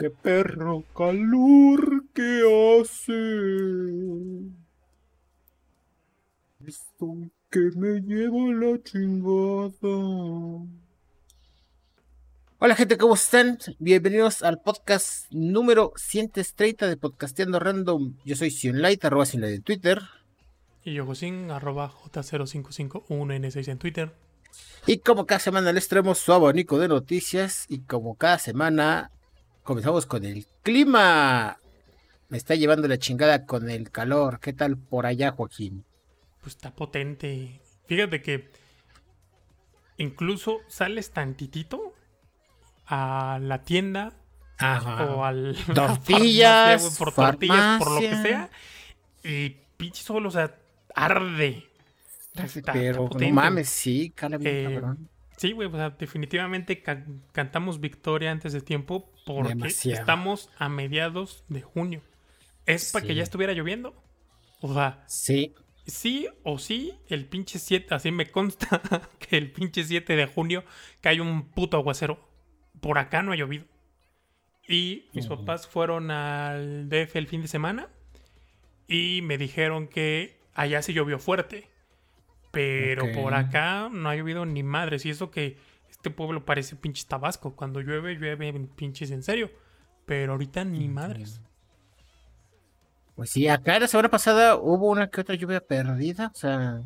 qué perro calor que hace. Estoy que me llevo la chingada. Hola gente, ¿cómo están? Bienvenidos al podcast número 130 de Podcasteando Random. Yo soy Sionlight, arroba Sionlight en Twitter. Y yo Josin, arroba J0551N6 en Twitter. Y como cada semana les traemos su abanico de noticias y como cada semana comenzamos con el clima. Me está llevando la chingada con el calor. ¿Qué tal por allá, Joaquín? Pues está potente. Fíjate que incluso sales tantitito a la tienda o al tortillas, por tortillas, por lo que sea, y pinche solo, o sea, arde. Pero no mames, sí, cala bien, eh, Sí, güey, o sea, definitivamente cantamos victoria antes de tiempo porque estamos a mediados de junio. Es para que ya estuviera lloviendo. O sea, sí. Sí o sí, el pinche 7, así me consta que el pinche 7 de junio cae un puto aguacero por acá no ha llovido. Y mis papás fueron al DF el fin de semana y me dijeron que allá sí llovió fuerte. Pero por acá no ha llovido ni madres. Y eso que este pueblo parece pinche Tabasco. Cuando llueve, llueve pinches en serio. Pero ahorita ni madres. Pues sí, acá la semana pasada hubo una que otra lluvia perdida. O sea,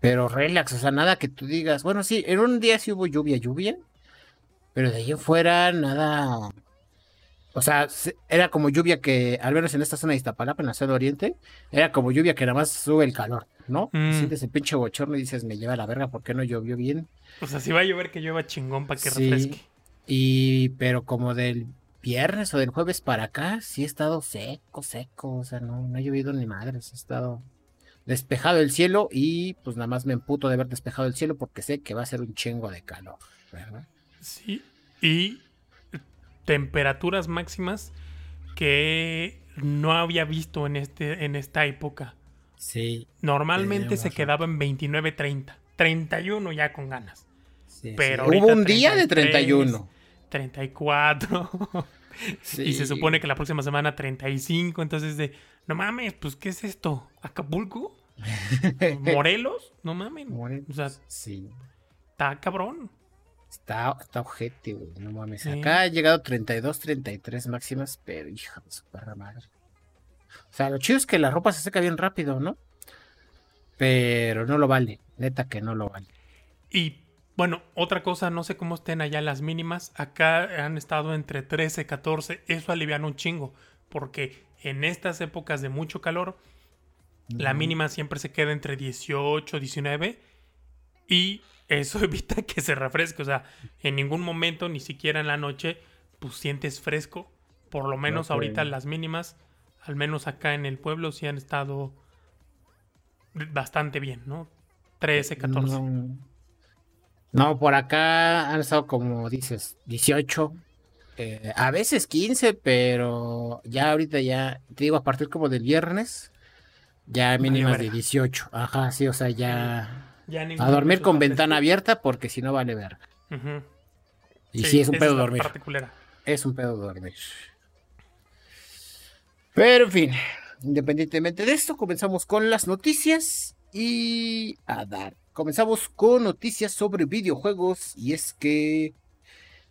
pero relax. O sea, nada que tú digas. Bueno, sí, en un día sí hubo lluvia, lluvia. Pero de ahí fuera, nada. O sea, era como lluvia que, al menos en esta zona de Iztapalapa, en la zona oriente, era como lluvia que nada más sube el calor, ¿no? Mm. Sientes el pinche bochorno y dices, me lleva la verga, ¿por qué no llovió bien? O sea, si va a llover, que llueva chingón para que refresque. Y, pero como del viernes o del jueves para acá, sí ha estado seco, seco. O sea, no, no ha llovido ni madres. Ha estado despejado el cielo y pues nada más me emputo de haber despejado el cielo porque sé que va a ser un chingo de calor, ¿verdad? Sí, y temperaturas máximas que no había visto en, este, en esta época. Sí. Normalmente se quedaba en 29, 30. 31 ya con ganas. Pero Hubo un día de 31. 34. Y se supone que la próxima semana 35. Entonces de, no mames, pues ¿qué es esto? ¿Acapulco? ¿Morelos? No mames. O sea, sí. Está cabrón. Está, está ojete, güey, no mames. Acá ha llegado 32, 33 máximas, pero hija de su perra madre. O sea, lo chido es que la ropa se seca bien rápido, ¿no? Pero no lo vale, neta que no lo vale. Y bueno, otra cosa, no sé cómo estén allá las mínimas. Acá han estado entre 13, 14. Eso alivian un chingo. Porque en estas épocas de mucho calor, la mínima siempre se queda entre 18, 19. Y eso evita que se refresque. O sea, en ningún momento, ni siquiera en la noche, pues sientes fresco. Por lo menos ahorita las mínimas, al menos acá en el pueblo, sí han estado bastante bien, ¿no? 13, 14. No, por acá han estado como dices, 18. Eh, a veces 15, pero ya ahorita ya, te digo, a partir como del viernes, ya mínimas de 18. Ajá, sí, o sea, ya a dormir con ventana abierta porque si no vale ver. Y sí, es un pedo dormir. Es un pedo dormir. Pero en fin, independientemente de esto, comenzamos con las noticias y a dar. Comenzamos con noticias sobre videojuegos y es que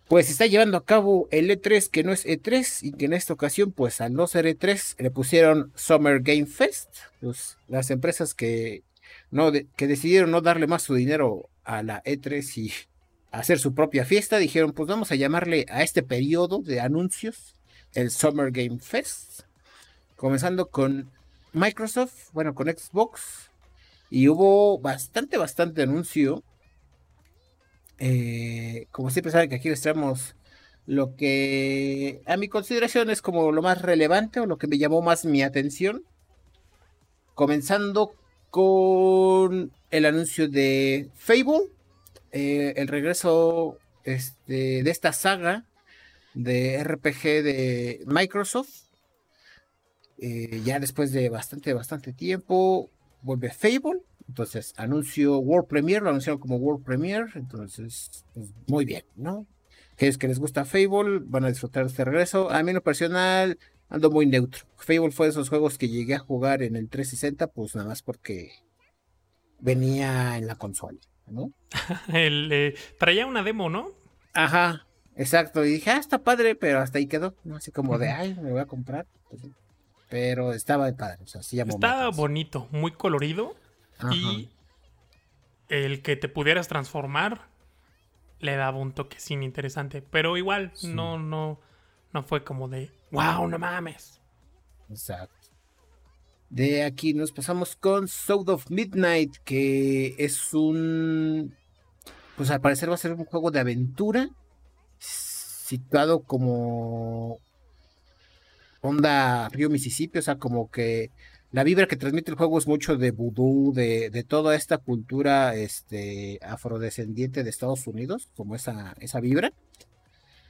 pues está llevando a cabo el E3 que no es E3 y que en esta ocasión pues al no ser E3 le pusieron Summer Game Fest. Pues, las empresas que no, que decidieron no darle más su dinero a la E3 y hacer su propia fiesta, dijeron, pues vamos a llamarle a este periodo de anuncios el Summer Game Fest, comenzando con Microsoft, bueno, con Xbox, y hubo bastante, bastante anuncio. Eh, como siempre saben que aquí les traemos lo que a mi consideración es como lo más relevante o lo que me llamó más mi atención. Comenzando con el anuncio de Fable, eh, el regreso este, de esta saga de RPG de Microsoft. Eh, ya después de bastante, bastante tiempo, vuelve Fable. Entonces, anuncio World Premiere, lo anunciaron como World Premiere. Entonces, pues, muy bien, ¿no? es que les gusta Fable, van a disfrutar de este regreso. A mí lo personal ando muy neutro. Fable fue de esos juegos que llegué a jugar en el 360, pues nada más porque venía en la consola, ¿no? el, eh, traía una demo, ¿no? Ajá, exacto. Y dije, ah, está padre, pero hasta ahí quedó, ¿no? Así como de, ay, me voy a comprar. Pero estaba de padre, o sea, sí Estaba bonito, muy colorido. Y el que te pudieras transformar le daba un toque sin interesante. Pero igual, no, no, no fue como de, wow, no mames. Exacto. De aquí nos pasamos con Soul of Midnight, que es un. Pues al parecer va a ser un juego de aventura. Situado como. Onda Río Mississippi, o sea, como que la vibra que transmite el juego es mucho de vudú, de, de toda esta cultura este, afrodescendiente de Estados Unidos, como esa, esa vibra.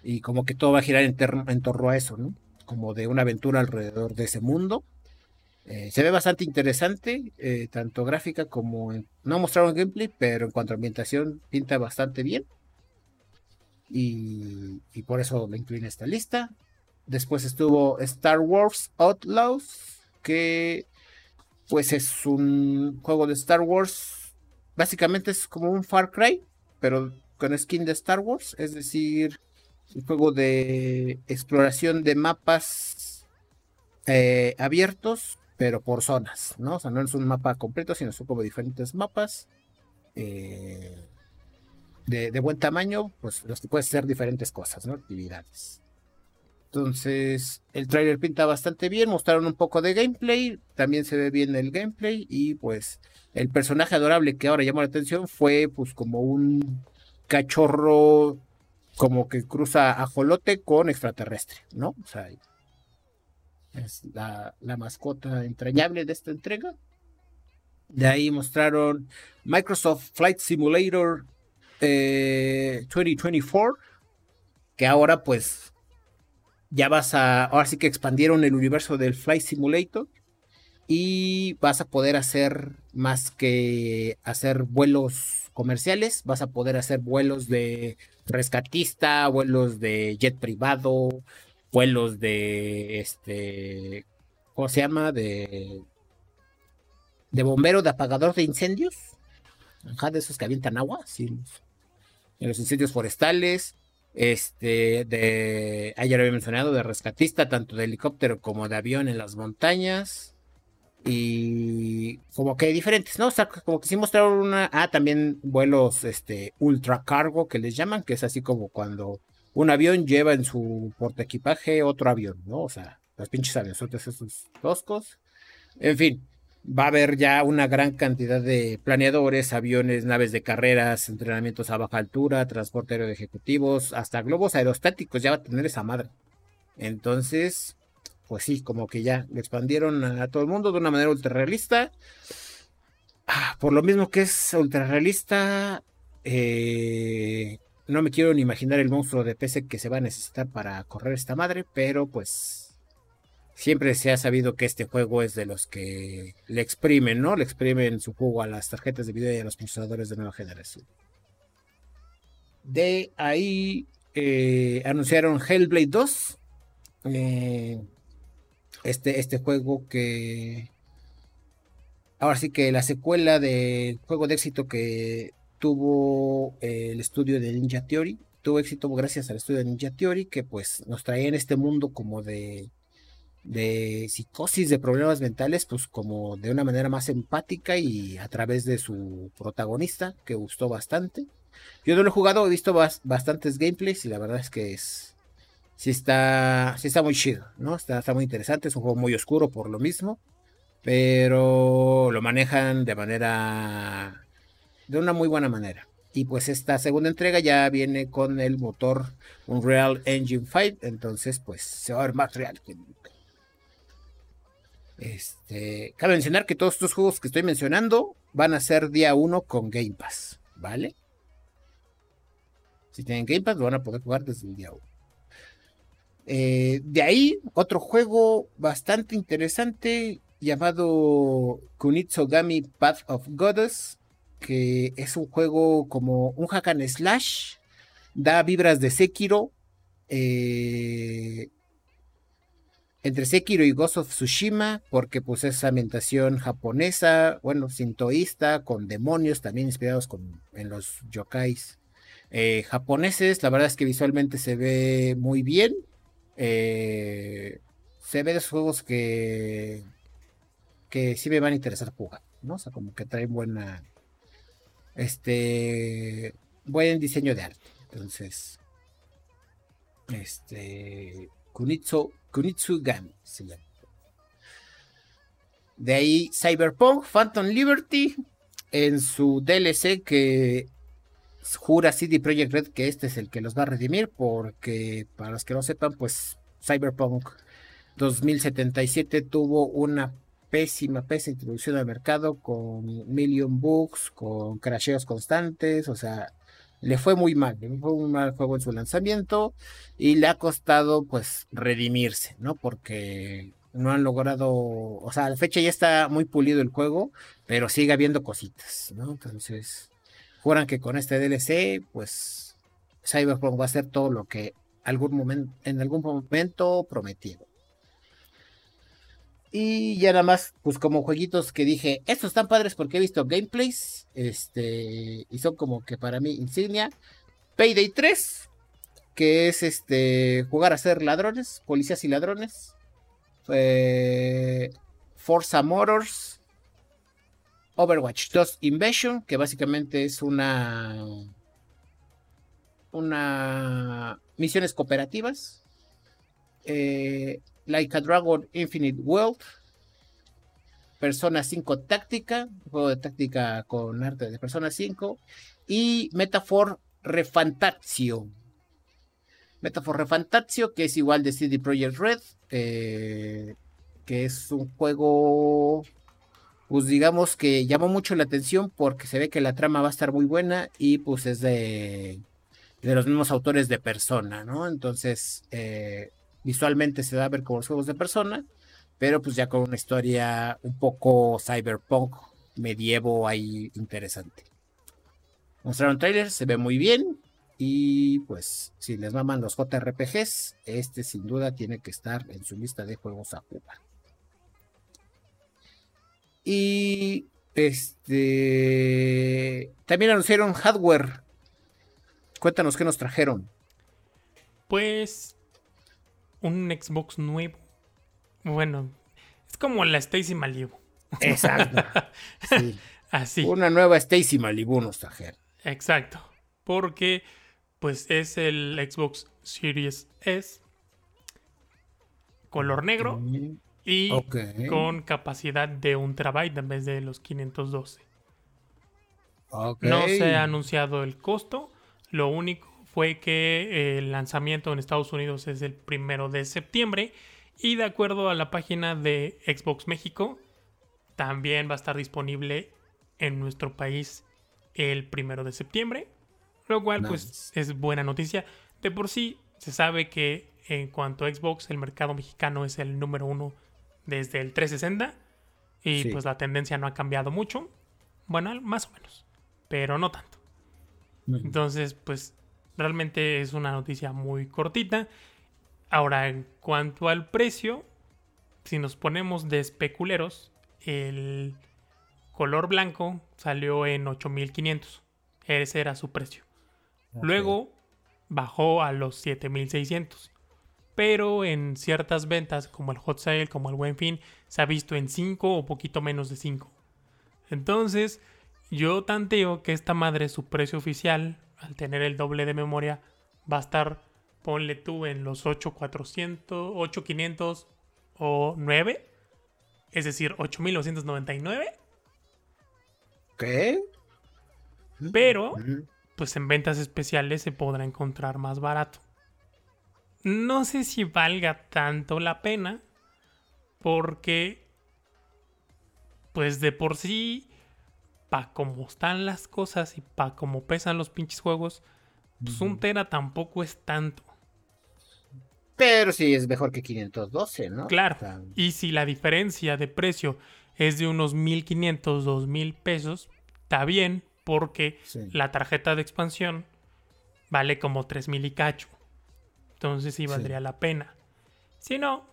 Y como que todo va a girar en, torno a eso, ¿no? Como de una aventura alrededor de ese mundo. Eh, se ve bastante interesante, eh, tanto gráfica como en, no mostraron gameplay, pero en cuanto a ambientación pinta bastante bien. Y, y, por eso lo incluí en esta lista. Después estuvo Star Wars Outlaws, que pues es un juego de Star Wars. Básicamente es como un Far Cry, pero con skin de Star Wars. Es decir, un juego de exploración de mapas eh, abiertos pero por zonas, ¿no? O sea, no es un mapa completo, sino son como diferentes mapas eh, de, buen tamaño, pues los que pueden ser diferentes cosas, ¿no? Actividades. Entonces, el trailer pinta bastante bien, mostraron un poco de gameplay, también se ve bien el gameplay y pues el personaje adorable que ahora llamó la atención fue pues como un cachorro como que cruza ajolote con extraterrestre, ¿no? O sea, es la, mascota entrañable de esta entrega. De ahí mostraron Microsoft Flight Simulator 2024, eh, que ahora pues ya vas a, ahora sí que expandieron el universo del Flight Simulator y vas a poder hacer más que hacer vuelos comerciales, vas a poder hacer vuelos de rescatista, vuelos de jet privado, vuelos de este ¿cómo se llama? de de bombero de apagador de incendios. Ajá, de esos que avientan agua, sí, en los incendios forestales, este de ayer había mencionado de rescatista tanto de helicóptero como de avión en las montañas y como que diferentes, ¿no? O sea, como que sí mostraron una ah también vuelos este ultra cargo que les llaman, que es así como cuando un avión lleva en su equipaje otro avión, ¿no? O sea, los pinches avionzotes esos toscos. En fin, va a haber ya una gran cantidad de planeadores, aviones, naves de carreras, entrenamientos a baja altura, transporte aéreo de ejecutivos, hasta globos aerostáticos, ya va a tener esa madre. Entonces, pues sí, como que ya le expandieron a todo el mundo de una manera ultra realista. Ah, por lo mismo que es ultra realista, eh, no me quiero ni imaginar el monstruo de PC que se va a necesitar para correr esta madre, pero pues siempre se ha sabido que este juego es de los que le exprimen, ¿no? Le exprimen su juego a las tarjetas de video y a los procesadores de nueva generación. De ahí eh, anunciaron Hellblade 2. Eh, este, este juego que... Ahora sí que la secuela del juego de éxito que tuvo eh, el estudio de Ninja Theory, tuvo éxito gracias al estudio de Ninja Theory, que pues nos traía en este mundo como de, de psicosis, de problemas mentales, pues como de una manera más empática y a través de su protagonista, que gustó bastante. Yo no lo he jugado, he visto bastantes gameplays y la verdad es que es... Sí está, sí está muy chido, ¿no? Está, muy interesante, es un juego muy oscuro por lo mismo, pero lo manejan de manera de una muy buena manera. Y pues esta segunda entrega ya viene con el motor Unreal Engine 5, entonces pues se va a ver más real que nunca. Este, cabe mencionar que todos estos juegos que estoy mencionando van a ser día 1 con Game Pass, ¿vale? Si tienen Game Pass lo van a poder jugar desde el día 1. Eh, de ahí, otro juego bastante interesante llamado Kunitsogami Path of Goddess que es un juego como un hack and slash da vibras de Sekiro. Eh, entre Sekiro y Ghost of Tsushima, porque pues es ambientación japonesa, bueno, sintoísta, con demonios también inspirados con, en los yokais eh, japoneses. La verdad es que visualmente se ve muy bien. Eh, se ve de esos juegos que, que sí me van a interesar jugar, ¿no? O sea, como que traen buena, este, buen diseño de arte. Entonces, este, Kunitsu, Kunitsu Gami se llama. De ahí Cyberpunk Phantom Liberty en su DLC que jura CD Projekt Red que este es el que los va a redimir porque para los que no sepan pues Cyberpunk 2077 tuvo una pésima, pésima introducción al mercado con million bugs, con crasheos constantes, o sea, le fue muy mal, le fue un mal juego en su lanzamiento y le ha costado pues redimirse, ¿no? Porque no han logrado, o sea, a la fecha ya está muy pulido el juego, pero sigue habiendo cositas, ¿no? Entonces, juran que con este DLC, pues Cyberpunk va a ser todo lo que algún momento, en algún momento prometieron. Y ya nada más, pues como jueguitos que dije, estos están padres porque he visto gameplays, este, y son como que para mí insignia. Payday 3, que es este, jugar a ser ladrones, policías y ladrones. Forza Motors, Overwatch 2 Invasion, que básicamente es una, una misiones cooperativas. Eh, Like a Dragon Infinite World, Persona 5 Táctica, juego de táctica con arte de Persona 5, y Metaphor Refantazio. Metaphor Refantazio, que es igual de CD Projekt Red, eh, que es un juego, pues digamos que llamó mucho la atención porque se ve que la trama va a estar muy buena y pues es de, de los mismos autores de Persona, ¿no? Entonces, eh, Visualmente se va a ver como los juegos de persona, pero pues ya con una historia un poco cyberpunk, medievo ahí interesante. Mostraron trailers, se ve muy bien. Y pues, si les maman los JRPGs, este sin duda tiene que estar en su lista de juegos a jugar. Y este también anunciaron hardware. Cuéntanos qué nos trajeron. Pues un Xbox nuevo. Bueno, es como la Stacy Malibu. Exacto. Así. Una nueva Stacy Malibu nos trajeron. Exacto. Porque, pues, es el Xbox Series S. Color negro. Y con capacidad de un terabyte en vez de los 512. No se ha anunciado el costo. Lo único fue que el lanzamiento en Estados Unidos es el primero de septiembre y de acuerdo a la página de Xbox México, también va a estar disponible en nuestro país el primero de septiembre, lo cual pues es buena noticia. De por sí se sabe que en cuanto a Xbox el mercado mexicano es el número uno desde el 360 y pues la tendencia no ha cambiado mucho, bueno, más o menos, pero no tanto. Entonces pues Realmente es una noticia muy cortita. Ahora, en cuanto al precio, si nos ponemos de especuleros, el color blanco salió en 8500. Ese era su precio. Luego bajó a los 7600. Pero en ciertas ventas, como el Hot Sale, como el Buen Fin, se ha visto en 5 o poquito menos de 5. Entonces, yo tanteo que esta madre, su precio oficial, al tener el doble de memoria, va a estar, ponle tú, en los 8400, 8500 o 9. Es decir, 8999. ¿Qué? Pero, pues en ventas especiales se podrá encontrar más barato. No sé si valga tanto la pena, porque, pues de por sí, para cómo están las cosas y para cómo pesan los pinches juegos, pues un tera tampoco es tanto. Pero sí es mejor que 512, ¿no? Claro. Y si la diferencia de precio es de unos 1500, 2000 pesos, está bien, porque la tarjeta de expansión vale como 3 mil y cacho. Entonces sí valdría la pena. Si no,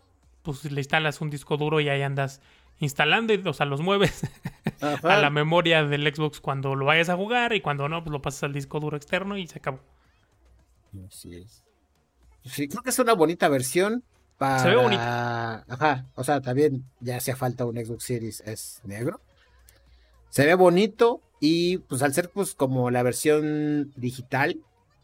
pues le instalas un disco duro y ahí andas instalando, y, o sea, los mueves a la memoria del Xbox cuando lo vayas a jugar y cuando no, pues lo pasas al disco duro externo y se acabó. Así es. Sí, creo que es una bonita versión. Para... Se ve bonita. Ajá, o sea, también ya hacía falta un Xbox Series S negro. Se ve bonito y pues al ser pues como la versión digital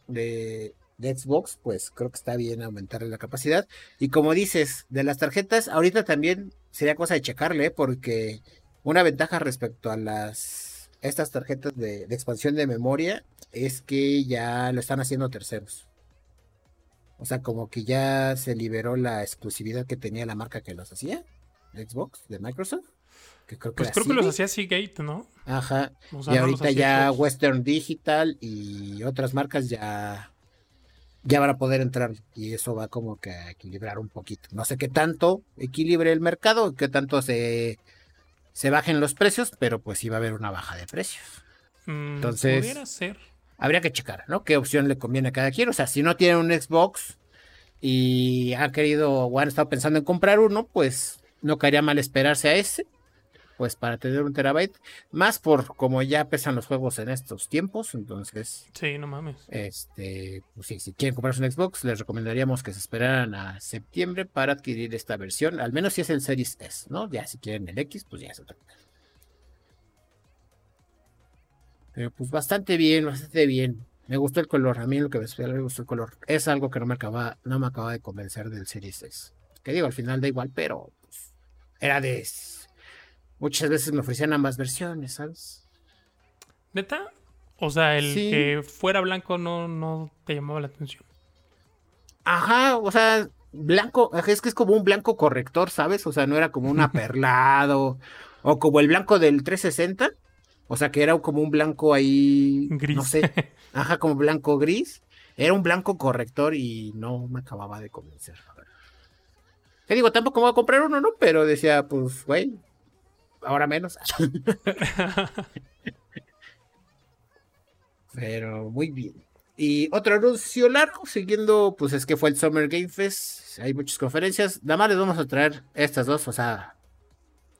de, de Xbox, pues creo que está bien aumentarle la capacidad. Y como dices, de las tarjetas, ahorita también sería cosa de checarle, porque una ventaja respecto a las estas tarjetas de, de, expansión de memoria es que ya lo están haciendo terceros. O sea, como que ya se liberó la exclusividad que tenía la marca que los hacía, Xbox, de Microsoft. Que creo que pues creo que los hacía Seagate, ¿no? Ajá. y ahorita ya Western Digital y otras marcas ya ya van a poder entrar y eso va como que a equilibrar un poquito. No sé qué tanto equilibre el mercado, qué tanto se, se bajen los precios, pero pues sí va a haber una baja de precios. Mm, Entonces, ser. habría que checar, ¿no? ¿Qué opción le conviene a cada quien? O sea, si no tiene un Xbox y ha querido o han estado pensando en comprar uno, pues no caería mal esperarse a ese pues para tener un terabyte, más por como ya pesan los juegos en estos tiempos, entonces... Sí, no mames. Este, pues sí, si quieren comprarse un Xbox, les recomendaríamos que se esperaran a septiembre para adquirir esta versión, al menos si es el Series S, ¿no? Ya si quieren el X, pues ya es otra Pero pues bastante bien, bastante bien. Me gustó el color, a mí lo que me, me gustó el color. Es algo que no me acaba, no me acaba de convencer del Series S. Que digo, al final da igual, pero pues, era de muchas veces me ofrecían ambas versiones, ¿sabes? ¿Neta? O sea, el que fuera blanco no, no te llamaba la atención. Ajá, o sea, blanco, es que es como un blanco corrector, ¿sabes? O sea, no era como un aperlado o como el blanco del 360. O sea, que era como un blanco ahí, gris. no sé, ajá, como blanco gris. Era un blanco corrector y no me acababa de convencer. Te digo, tampoco me voy a comprar uno, ¿no? Pero decía, pues, güey, ahora menos. Pero muy bien. Y otro anuncio largo, siguiendo, pues es que fue el Summer Game Fest. Hay muchas conferencias. Nada más les vamos a traer estas dos, o sea,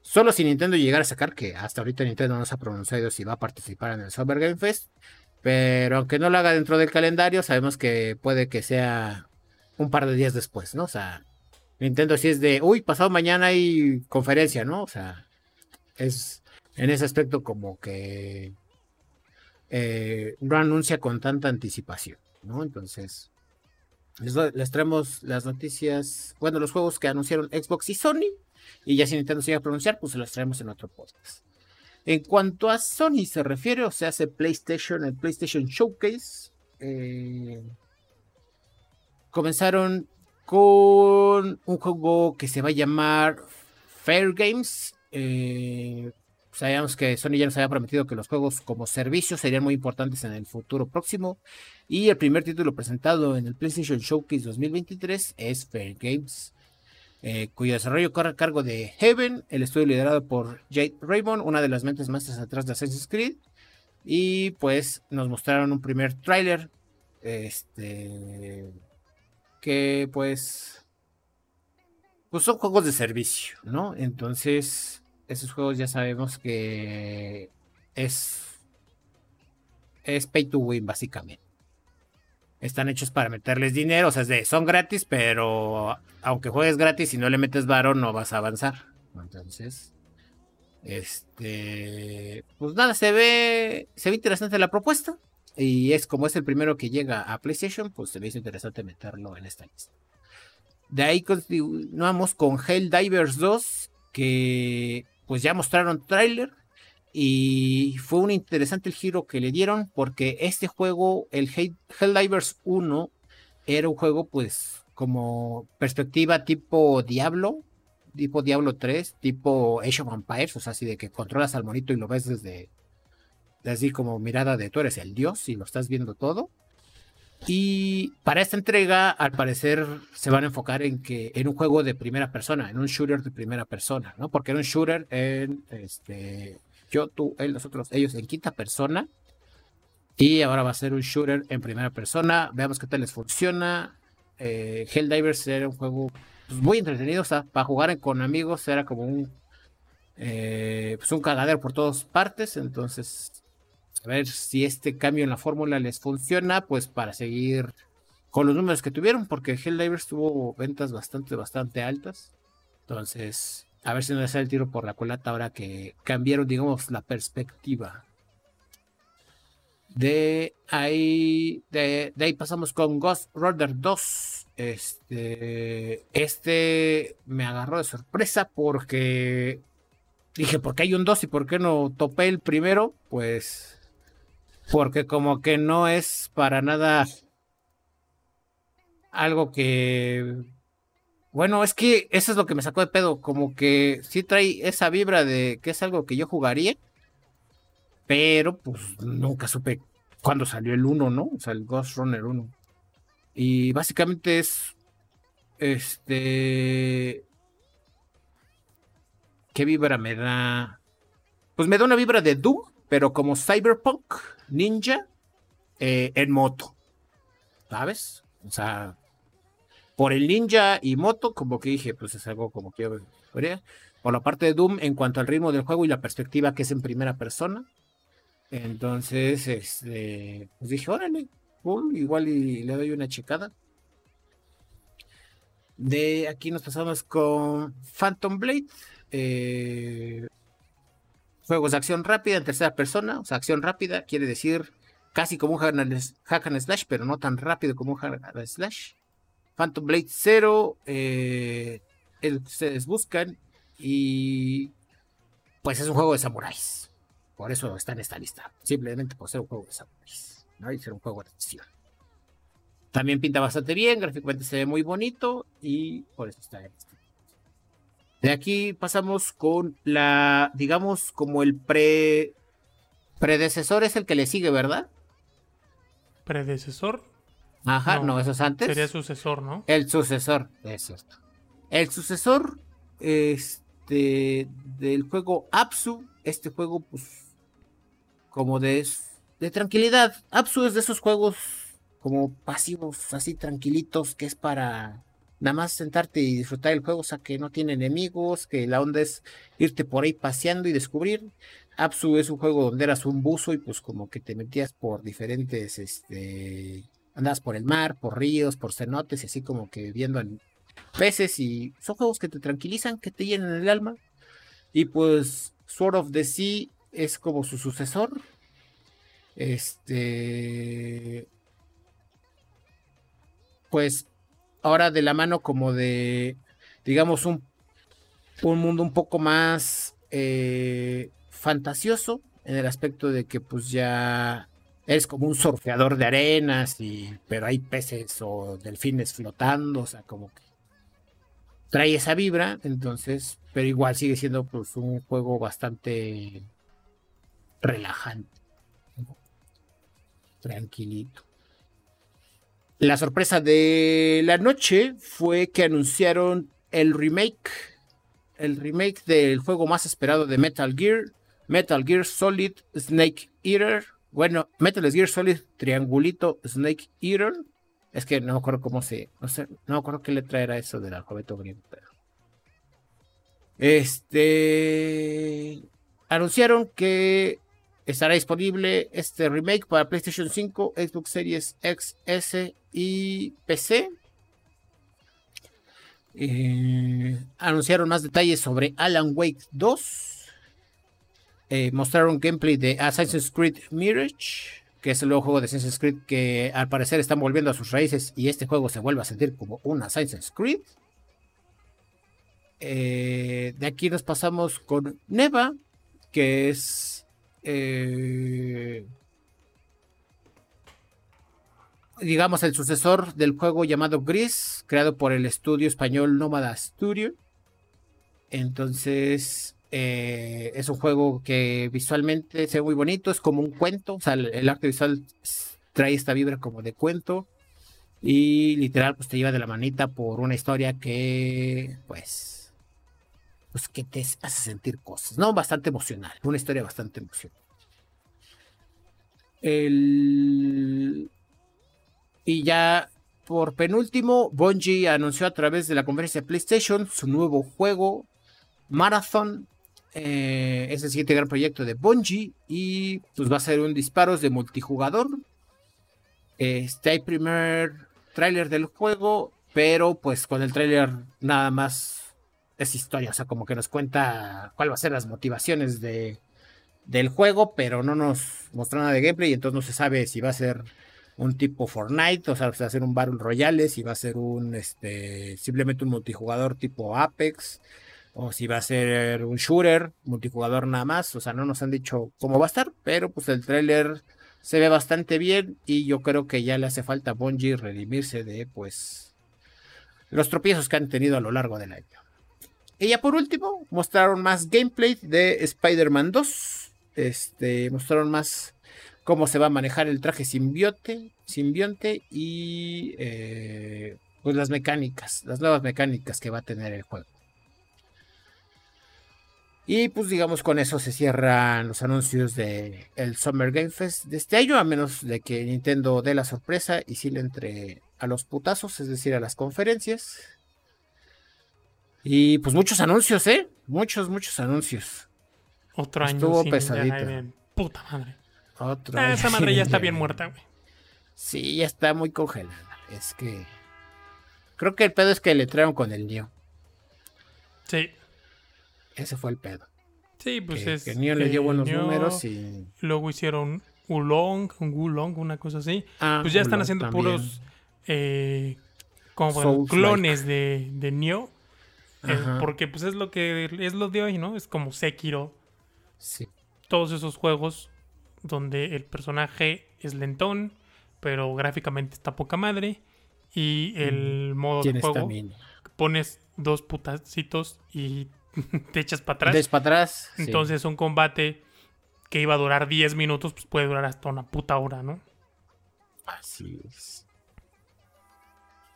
solo si Nintendo llegara a sacar, que hasta ahorita Nintendo no se ha pronunciado si va a participar en el Summer Game Fest. Pero aunque no lo haga dentro del calendario, sabemos que puede que sea un par de días después, ¿no? O sea, Nintendo sí es de, uy, pasado mañana hay conferencia, ¿no? O sea, es en ese aspecto como que eh, no anuncia con tanta anticipación, ¿no? Entonces, les, traemos las noticias, bueno, los juegos que anunciaron Xbox y Sony, y ya si Nintendo se a pronunciar, pues se los traemos en otro podcast. En cuanto a Sony se refiere, o sea, hace PlayStation, el PlayStation Showcase, eh, comenzaron con un juego que se va a llamar Fair Games eh, sabíamos que Sony ya nos había prometido que los juegos como servicio serían muy importantes en el futuro próximo. Y el primer título presentado en el PlayStation Showcase 2023 es Fair Games, eh, cuyo desarrollo corre a cargo de Heaven, el estudio liderado por Jade Raymond, una de las mentes maestras atrás de Assassin's Creed. Y pues nos mostraron un primer tráiler. Este. Que pues. Pues son juegos de servicio, ¿no? Entonces esos juegos ya sabemos que es, es pay to win, básicamente. Están hechos para meterles dinero, o sea, son gratis, pero aunque juegues gratis y no le metes varo, no vas a avanzar. Entonces, este, pues nada, se ve, se ve interesante la propuesta. Y es como es el primero que llega a PlayStation, pues se me hizo interesante meterlo en esta lista. De ahí continuamos con Helldivers 2, que pues ya mostraron tráiler y fue un interesante el giro que le dieron porque este juego, el Helldivers 1, era un juego pues como perspectiva tipo Diablo, tipo Diablo 3, tipo Age of Empires, o sea, así de que controlas al monito y lo ves desde, así como mirada de tú eres el dios y lo estás viendo todo. Y para esta entrega, al parecer, se van a enfocar en que en un juego de primera persona, en un shooter de primera persona, ¿no? Porque era un shooter en este yo, tú, él, nosotros, ellos en quinta persona. Y ahora va a ser un shooter en primera persona. Veamos qué tal les funciona. Eh, Helldivers era un juego pues, muy entretenido. O sea, para jugar con amigos era como un, eh, pues un cagadero por todas partes. Entonces, a ver si este cambio en la fórmula les funciona. Pues para seguir con los números que tuvieron. Porque Helldivers tuvo ventas bastante, bastante altas. Entonces, a ver si no les sale el tiro por la culata ahora que cambiaron, digamos, la perspectiva. De ahí, de, ahí pasamos con Ghost Runner 2. Este, este me agarró de sorpresa porque dije, ¿por qué hay un 2 y por qué no topé el primero? Pues porque como que no es para nada algo que... Bueno, es que eso es lo que me sacó de pedo, como que sí trae esa vibra de que es algo que yo jugaría, pero pues nunca supe cuándo salió el 1, ¿no? O sea, el Ghost Runner 1. Y básicamente es. Este. ¿Qué vibra me da? Pues me da una vibra de Doom, pero como Cyberpunk Ninja eh, en moto. ¿Sabes? O sea, por el ninja y moto, como que dije, pues es algo como que Por la parte de Doom, en cuanto al ritmo del juego y la perspectiva que es en primera persona. Entonces, este, pues dije, órale, igual y le doy una checada. De aquí nos pasamos con Phantom Blade. Eh, juegos de acción rápida en tercera persona. O sea, acción rápida quiere decir casi como un hack and slash, pero no tan rápido como un hack and slash. Phantom Blade 0. Eh, ustedes buscan. Y pues es un juego de samuráis. Por eso está en esta lista. Simplemente por ser un juego de samuráis. ¿no? Y ser un juego de acción. También pinta bastante bien, gráficamente se ve muy bonito y por eso está en esta. De aquí pasamos con la, digamos, como el pre predecesor es el que le sigue, ¿verdad? ¿Predecesor? Ajá, no, eso es antes. Sería sucesor, ¿no? El sucesor, es cierto. El sucesor este, del juego Apsu, este juego, pues, como de, de tranquilidad. Apsu es de esos juegos como pasivos, así tranquilitos, que es para nada más sentarte y disfrutar el juego, o sea, que no tiene enemigos, que la onda es irte por ahí paseando y descubrir. Apsu es un juego donde eras un buzo y pues como que te metías por diferentes, este, andabas por el mar, por ríos, por cenotes y así como que viendo peces y son juegos que te tranquilizan, que te llenan el alma. Y pues Sword of the Sea es como su sucesor. Este. Pues ahora de la mano como de, digamos, un, un mundo un poco más eh, fantasioso en el aspecto de que pues ya es como un surfeador de arenas y pero hay peces o delfines flotando, o sea, como que trae esa vibra, entonces, pero igual sigue siendo pues un juego bastante relajante. Tranquilito. La sorpresa de la noche fue que anunciaron el remake, el remake del juego más esperado de Metal Gear, Metal Gear Solid Snake Eater. Bueno, Metal Gear Solid Triangulito Snake Eater. Es que no me acuerdo cómo se. No sé, no me acuerdo qué letra era eso del alfabeto griego. Este. Anunciaron que Estará disponible este remake para PlayStation 5, Xbox Series X, S y PC. Eh, anunciaron más detalles sobre Alan Wake 2. Eh, mostraron gameplay de Assassin's Creed Mirage, que es el nuevo juego de Assassin's Creed que al parecer están volviendo a sus raíces y este juego se vuelve a sentir como un Assassin's Creed. Eh, de aquí nos pasamos con Neva, que es eh, digamos, el sucesor del juego llamado Gris, creado por el estudio español Nómada Studio. Entonces, eh, es un juego que visualmente se ve muy bonito, es como un cuento, o sea, el, arte visual trae esta vibra como de cuento y literal pues te lleva de la manita por una historia que pues pues que te hace sentir cosas, ¿no? Bastante emocional, una historia bastante emocional. El... Y ya por penúltimo, Bungie anunció a través de la conferencia de PlayStation su nuevo juego, Marathon. Eh, es el siguiente gran proyecto de Bungie y pues va a ser un disparos de multijugador. Este hay primer tráiler del juego, pero pues con el tráiler nada más es historia, o sea, como que nos cuenta cuál va a ser las motivaciones de, del juego, pero no nos mostró nada de gameplay y entonces no se sabe si va a ser un tipo Fortnite, o sea, si va a ser un Battle Royale, si va a ser un este simplemente un multijugador tipo Apex o si va a ser un shooter multijugador nada más, o sea, no nos han dicho cómo va a estar, pero pues el tráiler se ve bastante bien y yo creo que ya le hace falta a Bungie redimirse de pues los tropiezos que han tenido a lo largo del año. Y ya por último, mostraron más gameplay de Spider-Man 2. Este, mostraron más cómo se va a manejar el traje simbionte, simbionte y eh, pues las mecánicas, las nuevas mecánicas que va a tener el juego. Y pues digamos con eso se cierran los anuncios de el Summer Game Fest de este año, a menos de que Nintendo dé la sorpresa y si le entre a los putazos, es decir, a las conferencias. Y pues muchos anuncios, ¿eh? Muchos, muchos anuncios. Otro año Estuvo sin pesadito. ganar, Puta madre. Otro Ah, esa madre ya está bien muerta, güey. Sí, ya está muy congelada. Es que. Creo que el pedo es que le trajeron con el Neo. Sí. Ese fue el pedo. Sí, pues que, es. que Neo le dio buenos Neo, números y. Luego hicieron Ulong, un Wulong, una cosa así. Ah, Pues ya están haciendo también. puros. Eh, como clones de, de Neo. Porque pues es lo que es lo de hoy, ¿no? Es como Sekiro. Sí. Todos esos juegos donde el personaje es lentón, pero gráficamente está poca madre. Y el modo de juego también. pones dos putacitos y te echas para atrás. Des para atrás. sí. Entonces un combate que iba a durar 10 minutos, pues puede durar hasta una puta hora, ¿no? Así es.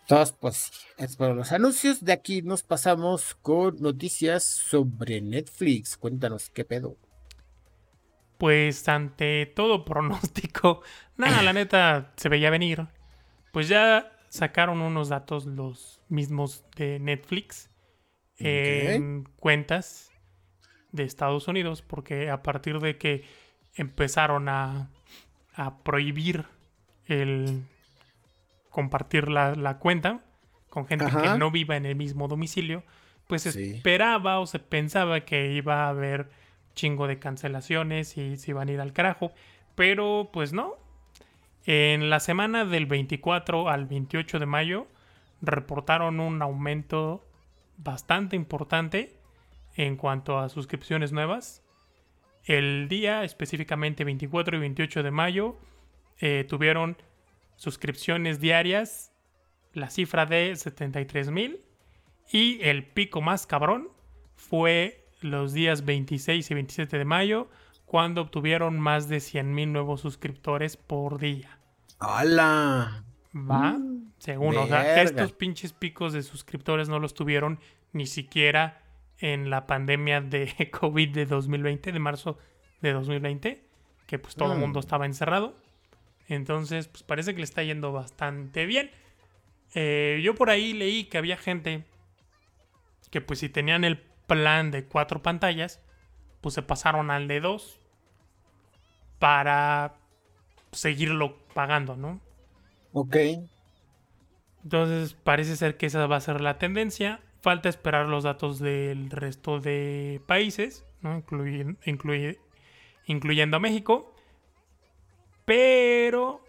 Entonces, pues es los anuncios. De aquí nos pasamos con noticias sobre Netflix. Cuéntanos qué pedo. Pues ante todo pronóstico, nada, la neta se veía venir. Pues ya sacaron unos datos los mismos de Netflix en cuentas de Estados Unidos, porque a partir de que empezaron a, a prohibir el compartir la, la cuenta con gente Ajá. que no viva en el mismo domicilio, pues se Sí. esperaba o se pensaba que iba a haber chingo de cancelaciones y se iban a ir al carajo, pero pues no. En la semana del 24 al 28 de mayo reportaron un aumento bastante importante en cuanto a suscripciones nuevas. El día específicamente 24 y 28 de mayo eh, tuvieron suscripciones diarias la cifra de 73 mil y el pico más cabrón fue los días 26 y 27 de mayo cuando obtuvieron más de 100 mil nuevos suscriptores por día. ¡Hala! ¿Va? Según, o sea, estos pinches picos de suscriptores no los tuvieron ni siquiera en la pandemia de COVID de 2020, de marzo de 2020, que pues todo el Mm. mundo estaba encerrado. Entonces, pues parece que le está yendo bastante bien. Eh, yo por ahí leí que había gente que pues si tenían el plan de cuatro pantallas, pues se pasaron al de dos para seguirlo pagando, ¿no? Ok. Entonces parece ser que esa va a ser la tendencia. Falta esperar los datos del resto de países, ¿no? Incluyen- incluye- incluyendo a México. Pero,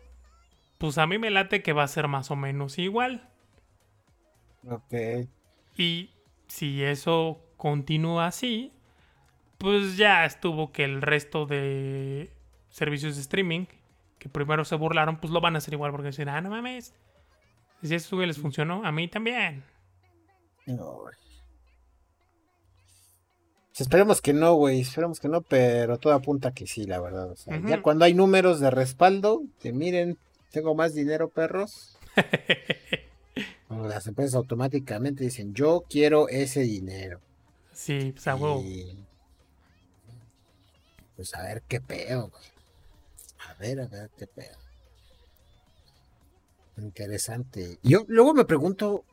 pues a mí me late que va a ser más o menos igual. Ok. Y si eso continúa así, pues ya estuvo que el resto de servicios de streaming, que primero se burlaron, pues lo van a hacer igual porque dicen, ah, no mames. Si eso les funcionó, a mí también. No, esperemos que no, güey. Esperemos que no, pero todo apunta que sí, la verdad. O sea, Ujú. ya cuando hay números de respaldo, que miren, tengo más dinero, perros. Bueno, las empresas automáticamente dicen, yo quiero ese dinero. Sí, pues a huevo. Y, Pues a ver qué pedo, güey. A ver, a ver, qué pedo. Interesante. Yo luego me pregunto,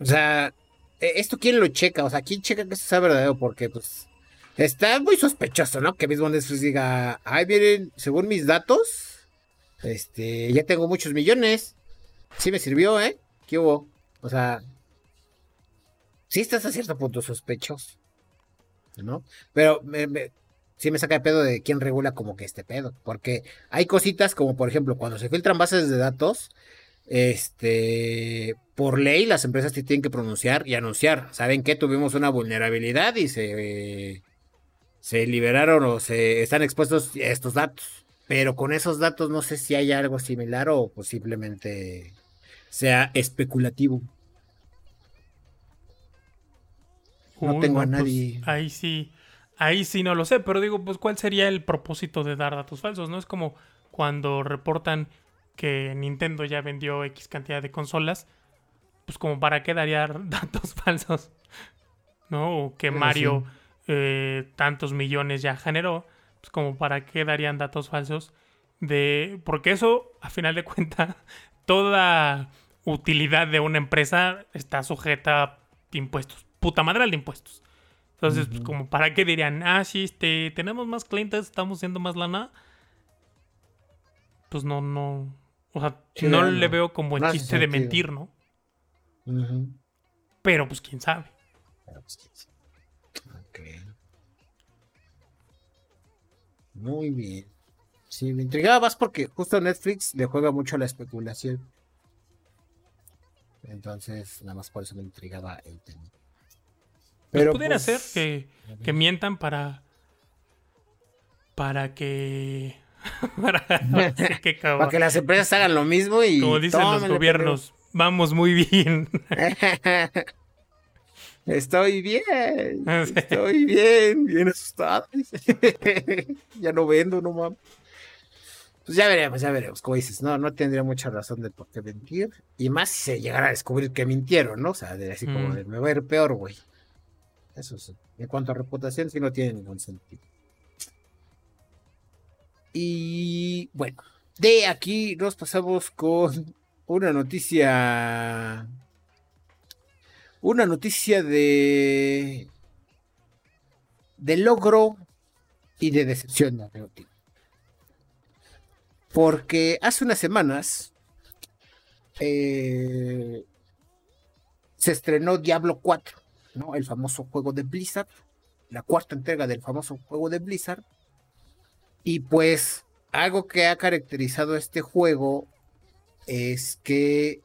o sea, ¿esto quién lo checa? O sea, ¿quién checa que esto sea verdadero? Porque, pues, está muy sospechoso, ¿no? Que mismo Netflix diga, ay, miren, según mis datos, este, ya tengo muchos millones. Sí me sirvió, ¿eh? ¿Qué hubo? O sea, sí estás a cierto punto sospechoso, ¿no? Pero me, sí me saca de pedo de quién regula como que este pedo. Porque hay cositas como, por ejemplo, cuando se filtran bases de datos, este, por ley las empresas tienen que pronunciar y anunciar. ¿Saben qué? Tuvimos una vulnerabilidad y se, se liberaron o se están expuestos estos datos. Pero con esos datos no sé si hay algo similar o posiblemente sea especulativo. No tengo a pues, nadie. ahí sí. Ahí sí no lo sé, pero digo, pues ¿cuál sería el propósito de dar datos falsos? ¿No? Es como cuando reportan que Nintendo ya vendió X cantidad de consolas, pues como para qué daría datos falsos, ¿no? O que Mario eh, tantos millones ya generó, pues como para qué darían datos falsos de... Porque eso, a final de cuentas, toda utilidad de una empresa está sujeta a impuestos. Puta madre de impuestos. Entonces, pues como para qué dirían, ah, sí, este, tenemos más clientes, estamos haciendo más lana. Pues no, no. O sea, no le veo como el chiste de mentir, ¿no? Pero pues quién sabe. Pero pues quién sabe. Ok. Muy bien. Sí, me intrigaba más porque justo Netflix le juega mucho a la especulación. Entonces, nada más por eso me intrigaba el tema. Pues Pero pudiera pues, ser que, mientan para. Para que. para, que las empresas hagan lo mismo y. Como dicen los gobiernos, vamos muy bien. Estoy bien. Estoy bien, bien asustado. ya no vendo, no mames. Pues ya veremos, ya veremos. Como dices, no, no tendría mucha razón de por qué mentir. Y más si se llegara a descubrir que mintieron, ¿no? O sea, de así como mm. de me voy a ir peor, güey. Eso sí. En cuanto a reputación, sí no tiene ningún sentido. Y bueno, de aquí nos pasamos con una noticia. Una noticia de. de logro y de decepción de Porque hace unas semanas. Eh, se estrenó Diablo 4. ¿no? El famoso juego de Blizzard, la cuarta entrega del famoso juego de Blizzard. Y pues algo que ha caracterizado este juego es que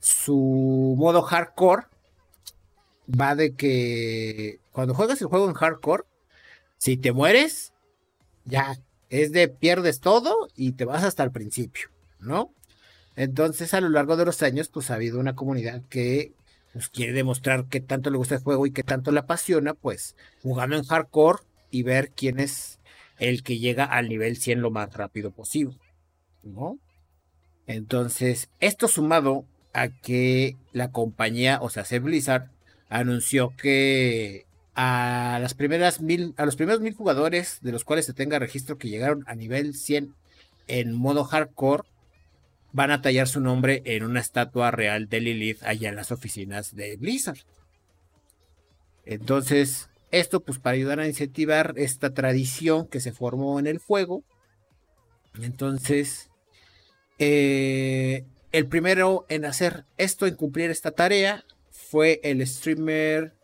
su modo hardcore va de que cuando juegas el juego en hardcore, si te mueres, ya es de pierdes todo y te vas hasta el principio, ¿no? Entonces a lo largo de los años pues ha habido una comunidad que pues, quiere demostrar qué tanto le gusta el juego y qué tanto le apasiona, pues jugando en hardcore y ver quién es el que llega al nivel 100 lo más rápido posible, ¿no? Entonces, esto sumado a que la compañía, o sea, Blizzard, anunció que a las primeras mil, a los primeros mil jugadores de los cuales se tenga registro que llegaron a nivel 100 en modo hardcore, van a tallar su nombre en una estatua real de Lilith allá en las oficinas de Blizzard. Entonces, esto pues para ayudar a incentivar esta tradición que se formó en el fuego. Entonces, eh, el primero en hacer esto, en cumplir esta tarea, fue el streamer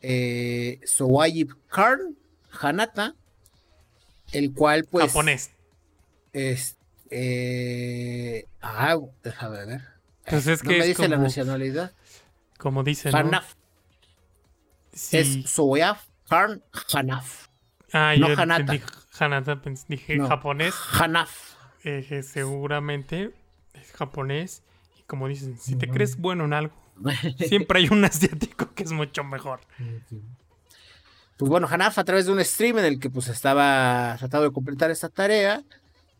eh, Karn Hanata, el cual pues... Japonés. Es, eh, ah, déjame ver. Pues es que me dice la nacionalidad. Como. Hanaf. Es Soyaf Khan Hanaf. Ah, no yo Hanata. Hanata, dije japonés. Hanaf. Eh, seguramente es japonés. Y como dicen, si te crees bueno en algo, siempre hay un asiático que es mucho mejor. Pues bueno, Hanaf a través de un stream en el que pues estaba tratando de completar esta tarea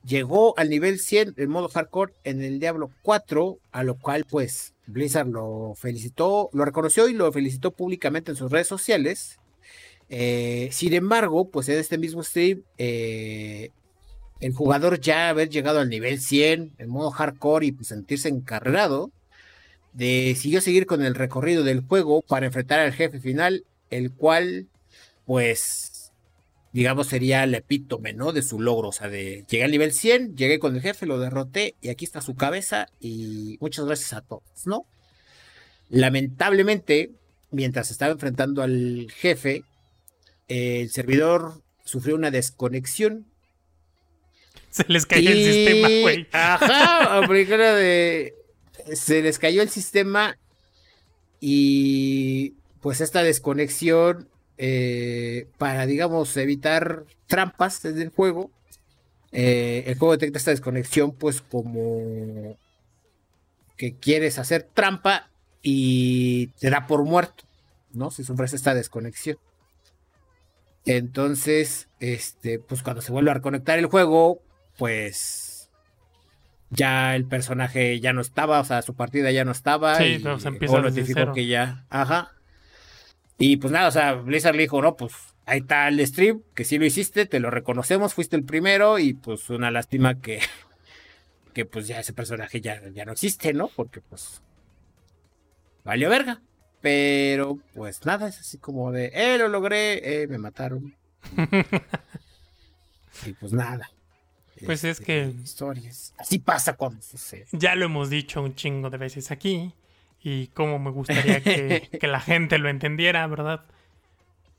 llegó al nivel 100 en modo hardcore en el Diablo 4, a lo cual pues Blizzard lo felicitó, lo reconoció y lo felicitó públicamente en sus redes sociales. Eh, sin embargo, pues en este mismo stream, eh, el jugador ya haber llegado al nivel 100 en modo hardcore y pues sentirse encarrerado, decidió seguir con el recorrido del juego para enfrentar al jefe final, el cual, pues, digamos, sería el epítome, ¿no? De su logro, o sea, de llegué al nivel 100, llegué con el jefe, lo derroté y aquí está su cabeza y muchas gracias a todos, ¿no? Lamentablemente, mientras estaba enfrentando al jefe, el servidor sufrió una desconexión. Se les cayó el sistema, güey. Ajá, de se les cayó el sistema y pues esta desconexión eh, para, digamos, evitar trampas desde el juego. Eh, el juego detecta esta desconexión pues como que quieres hacer trampa y te da por muerto, ¿no? Si sufres esta desconexión. Entonces, este, pues cuando se vuelve a reconectar el juego, pues ya el personaje ya no estaba, o sea, su partida ya no estaba. Sí, y, se empieza a que ya, ajá. Y pues nada, o sea, Blizzard le dijo, no, pues ahí está el stream, que sí lo hiciste, te lo reconocemos, fuiste el primero y pues una lástima que, que pues ya ese personaje ya, ya no existe, ¿no? Porque pues valió verga. Pero pues nada, es así como de, eh, lo logré, eh, me mataron. y pues nada. Pues es que. Historias. Así pasa cuando sucede. Ya lo hemos dicho un chingo de veces aquí. Y como me gustaría que, la gente lo entendiera, ¿verdad?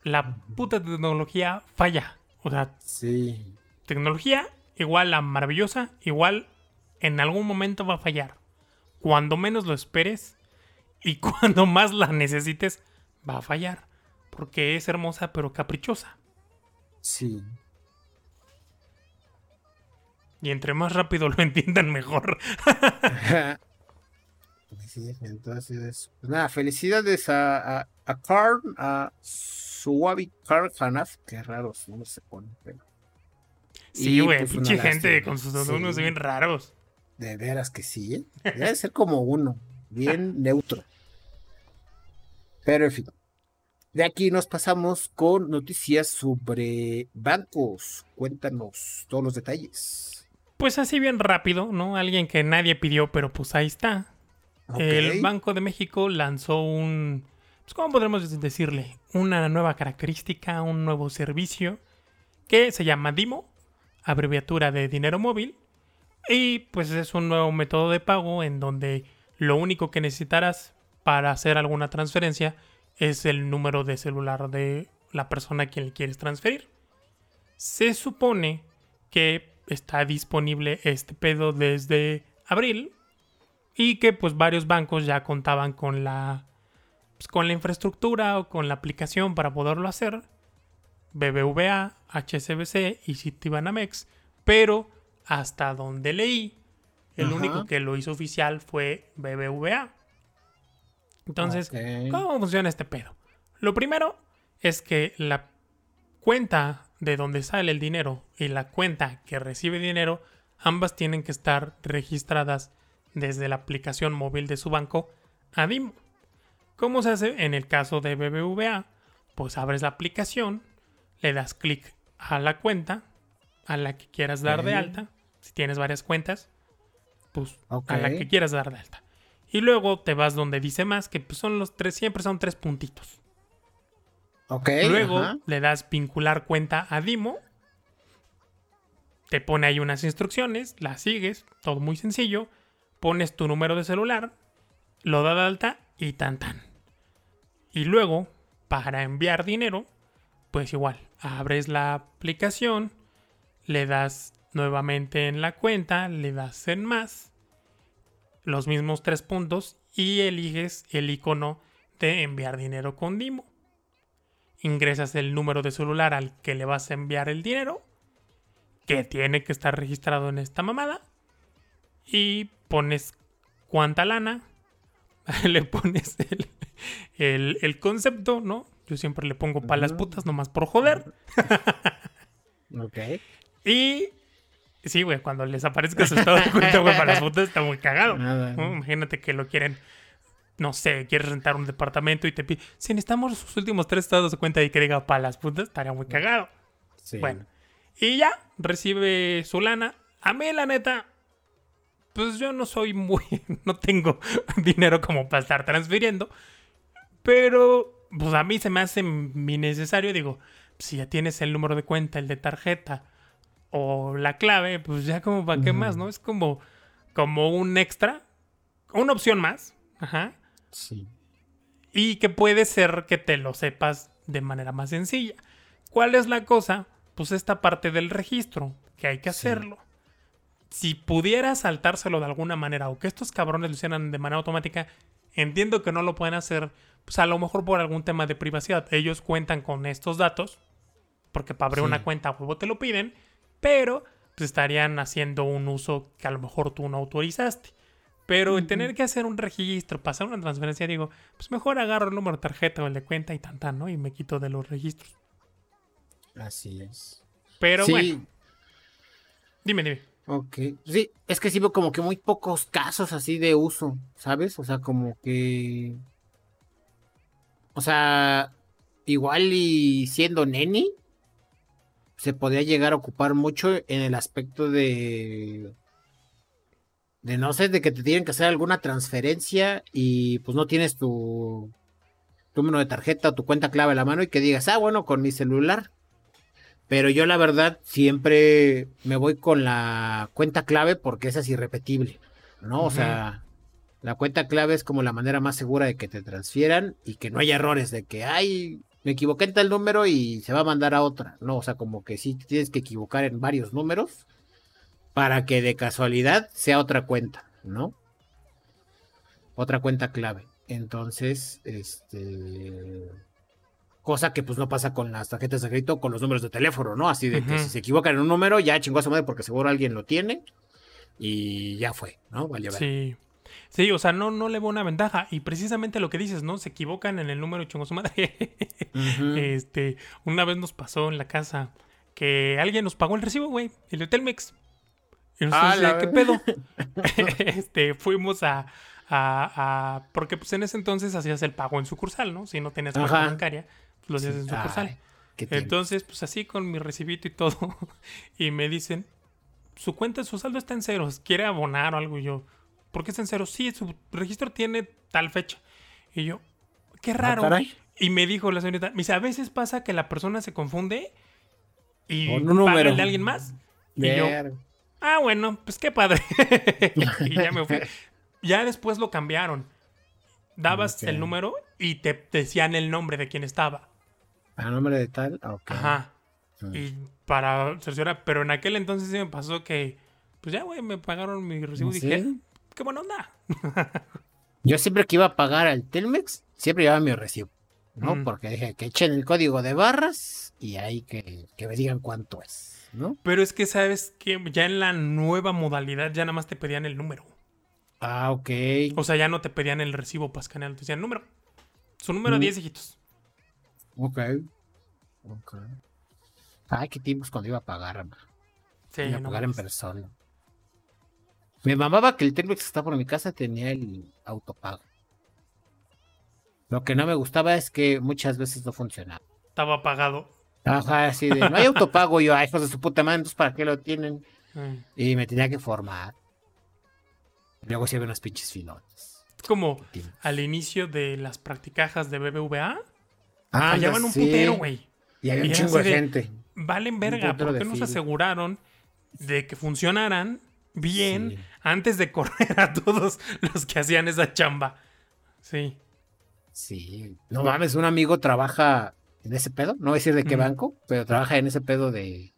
La puta tecnología falla. O sea. Sí. Tecnología igual a maravillosa, igual en algún momento va a fallar. Cuando menos lo esperes y cuando más la necesites, va a fallar. Porque es hermosa pero caprichosa. Sí. Y entre más rápido lo entiendan, mejor. Entonces, pues nada, felicidades a, a, a Karn, a Suavi Karn Hanaf, qué raros no se ponen, pero. Sí, güey, pues, gente con sus unos bien raros. De veras que sí, ¿eh? Debe ser como uno, bien neutro. Pero en fin. De aquí nos pasamos con noticias sobre bancos. Cuéntanos todos los detalles. Pues así bien rápido, ¿no? Alguien que nadie pidió, pero pues ahí está. El Banco de México lanzó un, pues ¿cómo podremos decirle? Una nueva característica, un nuevo servicio que se llama DIMO, abreviatura de dinero móvil. Y pues es un nuevo método de pago en donde lo único que necesitarás para hacer alguna transferencia es el número de celular de la persona a quien le quieres transferir. Se supone que está disponible este pedo desde abril y que pues varios bancos ya contaban con la pues, con la infraestructura o con la aplicación para poderlo hacer. BBVA, HSBC y Citibanamex, pero hasta donde leí, el único que lo hizo oficial fue BBVA. Entonces, ¿cómo funciona este pedo? Lo primero es que la cuenta de donde sale el dinero y la cuenta que recibe dinero, ambas tienen que estar registradas desde la aplicación móvil de su banco a DIMO. ¿Cómo se hace en el caso de BBVA? Pues abres la aplicación, le das clic a la cuenta a la que quieras dar de alta. Si tienes varias cuentas, pues a la que quieras dar de alta. Y luego te vas donde dice más, que pues, son los tres, siempre son tres puntitos. Luego le das vincular cuenta a Dimo. Te pone ahí unas instrucciones, las sigues, todo muy sencillo. Pones tu número de celular, lo da de alta y tan tan. Y luego, para enviar dinero, pues igual, abres la aplicación, le das nuevamente en la cuenta, le das en más, los mismos tres puntos y eliges el icono de enviar dinero con Dimo ingresas el número de celular al que le vas a enviar el dinero, que tiene que estar registrado en esta mamada, y pones cuánta lana, le pones el, concepto, ¿no? Yo siempre le pongo para las putas nomás por joder. ok. Y sí, güey, cuando les aparezca su estado de cuenta, güey, para las putas está muy cagado. Imagínate que lo quieren no sé, quieres rentar un departamento y te pide, si necesitamos sus últimos tres estados de cuenta y que diga palas putas, estaría muy cagado. Bueno, Y ya, recibe su lana. A mí, la neta, pues yo no soy muy. No tengo dinero como para estar transfiriendo. Pero, pues a mí se me hace mi necesario. Digo, si ya tienes el número de cuenta, el de tarjeta o la clave, pues ya como para qué más, ¿no? Es como, como un extra, una opción más. Ajá. Sí. Y que puede ser que te lo sepas de manera más sencilla. ¿Cuál es la cosa? Pues esta parte del registro, que hay que hacerlo. Si pudiera saltárselo de alguna manera o que estos cabrones lo hicieran de manera automática, entiendo que no lo pueden hacer, pues a lo mejor por algún tema de privacidad. Ellos cuentan con estos datos, porque para abrir Sí. una cuenta a huevo te lo piden, pero pues estarían haciendo un uso que a lo mejor tú no autorizaste. Pero el tener que hacer un registro, pasar una transferencia, digo, pues mejor agarro el número de tarjeta o el de cuenta y tan tan, ¿no? Y me quito de los registros. Así es. Pero sí, bueno, dime, dime. Ok. Sí, es que sí veo como que muy pocos casos así de uso, ¿sabes? O sea, como que. O sea, igual y siendo neni, se podría llegar a ocupar mucho en el aspecto de. De no sé, de que te tienen que hacer alguna transferencia y pues no tienes tu, tu número de tarjeta o tu cuenta clave a la mano y que digas, ah, bueno, con mi celular. Pero yo la verdad siempre me voy con la cuenta clave porque esa es irrepetible, ¿no? O sea, la cuenta clave es como la manera más segura de que te transfieran y que no haya errores de que, ay, me equivoqué en tal número y se va a mandar a otra, ¿no? O sea, como que sí te tienes que equivocar en varios números para que de casualidad sea otra cuenta, ¿no? Otra cuenta clave. Entonces, este cosa que pues no pasa con las tarjetas de crédito con los números de teléfono, ¿no? Así de que si se equivocan en un número, ya chingó a su madre porque seguro alguien lo tiene y ya fue, ¿no? Vale, vale. Sí. Sí, o sea, no, no le veo una ventaja. Y precisamente lo que dices, ¿no? Se equivocan en el número chingó su madre. Este, una vez nos pasó en la casa que alguien nos pagó el recibo, güey, el de Telmex. Y nosotros, Ah, la ¿qué pedo? este, fuimos a, a, a- Porque pues en ese entonces hacías el pago en sucursal, ¿no? Si no tenías cuenta bancaria, pues lo hacías en sucursal. Ay. Entonces, pues así con mi recibito y todo. y me dicen, su cuenta, su saldo está en ceros. ¿Quiere abonar o algo? Y yo, ¿por qué está en ceros? Sí, su registro tiene tal fecha. Y yo, qué Ah, raro. y me dijo la señorita, me dice, a veces pasa que la persona se confunde y un paga número. el de alguien más. Y yo, ah, bueno, pues qué padre. y ya me fui. Ya después lo cambiaron. Dabas el número y te decían el nombre de quién estaba. ¿A nombre de tal? Ok. Ajá. Mm. Y para cerciorar, pero en aquel entonces sí me pasó que, pues ya, güey, me pagaron mi recibo y ¿Sí? dije, qué buena onda. Yo siempre que iba a pagar al Telmex, siempre llevaba mi recibo, ¿no? Mm. Porque dije que echen el código de barras y ahí que, que me digan cuánto es, ¿no? Pero es que sabes que ya en la nueva modalidad ya nada más te pedían el número. Ah, ok. O sea, ya no te pedían el recibo para escanear, te decían número. Su número Mm. 10 dígitos. Ok. Ok. Ay, qué tiempos cuando iba a pagar, ma. Sí, iba a no pagar en persona. Me mamaba que el Telmex que está por mi casa tenía el autopago. Lo que no me gustaba es que muchas veces no funcionaba. Estaba apagado. Ajá, así de, no hay autopago. Yo, ay, hijos de su puta madre, entonces, ¿para qué lo tienen? Mm. Y me tenía que formar. Luego sí había unos pinches filotes. Es como al inicio de las practicajas de BBVA. Ah, fallaban un putero, güey. Y había Y un chingo de gente. Valen verga. ¿Por qué no se fila. aseguraron de que funcionaran bien Sí. antes de correr a todos los que hacían esa chamba? Sí. Sí. No mames, un amigo trabaja en ese pedo. No voy a decir de qué banco, pero trabaja en ese pedo de.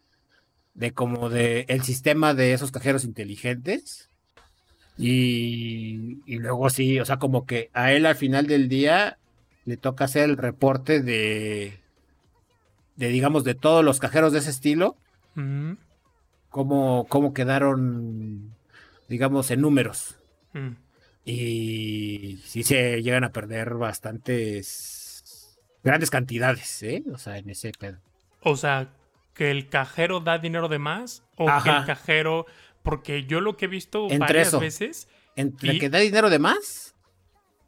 De como de el sistema de esos cajeros inteligentes. Y, y luego sí, o sea, como que a él al final del día le toca hacer el reporte de. De digamos, de todos los cajeros de ese estilo. Mm, Cómo, cómo quedaron, digamos, en números. mm. Y sí se llegan a perder bastantes, grandes cantidades, ¿eh? O sea, en ese pedo. O sea, que el cajero da dinero de más o que el cajero. Porque yo lo que he visto Entre varias eso. veces. Entre Y- que da dinero de más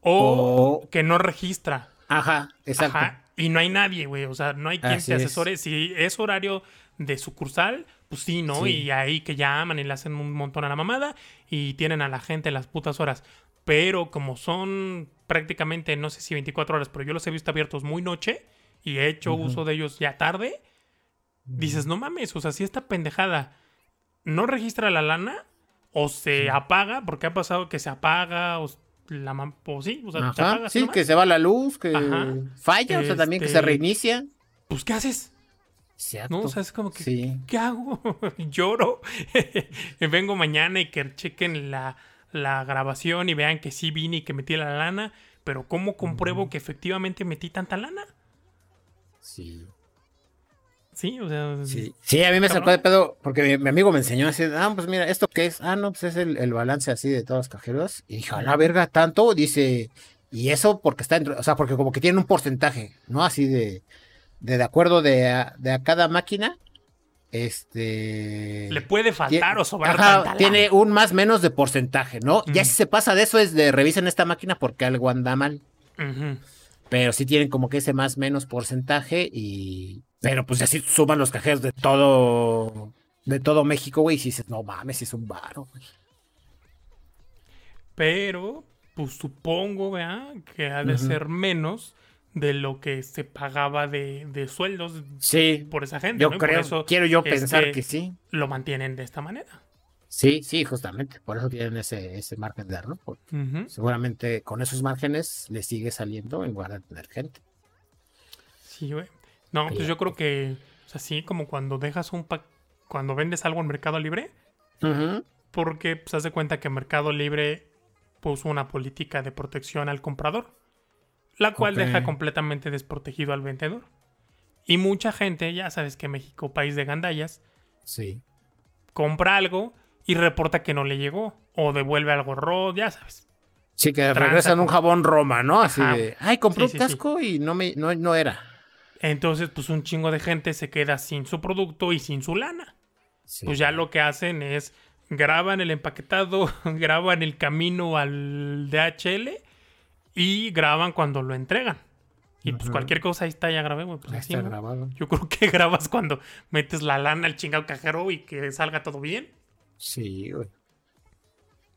O o... que no registra. Ajá, exacto. Ajá. y no hay nadie, güey. O sea, no hay quien Así te es. asesore. Si es horario de sucursal, pues sí, ¿no? Sí. Y ahí que llaman y le hacen un montón a la mamada y tienen a la gente las putas horas. Pero como son prácticamente, no sé si 24 horas, pero yo los he visto abiertos muy noche y he hecho uso de ellos ya tarde, dices, no mames, o sea, si esta pendejada no registra la lana o se apaga, porque ha pasado que se apaga o la o sí, o sea, Ajá, sí, nomás. que se va la luz, que Ajá. falla, o sea, también que se Este, reinicia. Pues, ¿qué haces? Cierto. ¿No? O sea, es como que, Sí. ¿qué hago? Lloro. Vengo mañana y que chequen la, la grabación y vean que sí vine y que metí la lana, pero ¿cómo compruebo que efectivamente metí tanta lana? Sí. Sí, o sea, Sí, sí, a mí me Cabrón. sacó de pedo porque mi, mi amigo me enseñó así, ah, pues mira, ¿esto qué es? Ah, no, pues es el, el balance así de todos los cajeros. Y dije, a la verga, tanto, dice, y eso porque está dentro, o sea, porque como que tiene un porcentaje, ¿no? Así de, de, de acuerdo de a, de a cada máquina, este... le puede faltar o sobrar ajá, tiene un más menos de porcentaje, ¿no? Ya si se pasa de eso es de revisen esta máquina porque algo anda mal. Pero sí tienen como que ese más menos porcentaje y... Pero pues así suman los cajeros de todo... De todo México, güey. Y si dices, no mames, es un varo, güey. Pero, pues supongo, ¿verdad? Que ha de ser menos de lo que se pagaba de, de sueldos Sí, por esa gente. yo creo, eso quiero yo es pensar que que sí. lo mantienen de esta manera. Sí, sí, justamente. Por eso tienen ese, ese margen de error. seguramente con esos márgenes le sigue saliendo en lugar de tener gente. Sí, güey. No, pues yo creo que, o sea, sí, como cuando dejas un pack, cuando vendes algo en Mercado Libre, porque pues haz de cuenta que Mercado Libre puso una política de protección al comprador, la cual deja completamente desprotegido al vendedor. Y mucha gente, ya sabes que México, país de gandallas, Sí. compra algo y reporta que no le llegó, o devuelve algo roto, ya sabes. Sí, que Tranza regresan un jabón Roma, ¿no? Así Ajá. de, ay, compré Sí, un sí, sí. casco y no me, no, no era. Entonces, pues un chingo de gente se queda sin su producto y sin su lana. Sí. pues ya lo que hacen es graban el empaquetado, graban el camino al DHL y graban cuando lo entregan. Y pues cualquier cosa ahí está, ya grabé, güey. Pues así, está grabado. Yo creo que grabas cuando metes la lana al chingado cajero y que salga todo bien. Sí, güey.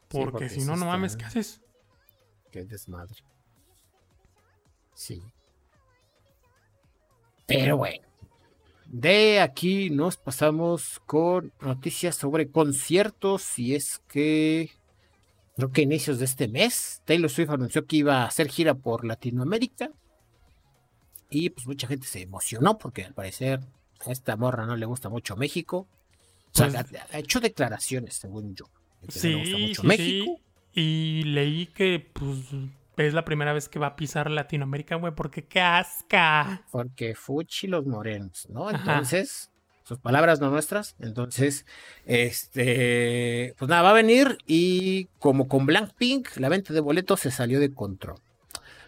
Porque, porque si sí no, no mames, ¿qué haces? Qué desmadre. Sí. Pero bueno. De aquí nos pasamos con noticias sobre conciertos. Y es que creo que a inicios de este mes Taylor Swift anunció que iba a hacer gira por Latinoamérica. Y pues mucha gente se emocionó porque al parecer a esta morra no le gusta mucho México. O sea, Pues- ha, ha hecho declaraciones, según yo. no Sí, le gusta mucho sí, México. sí. Y leí que, pues, es la primera vez que va a pisar Latinoamérica, güey, porque qué asca. Porque Fuchi los morenos, ¿no? Ajá. Entonces, sus palabras no nuestras. Entonces, este, pues nada, va a venir y como con Blackpink, la venta de boletos se salió de control.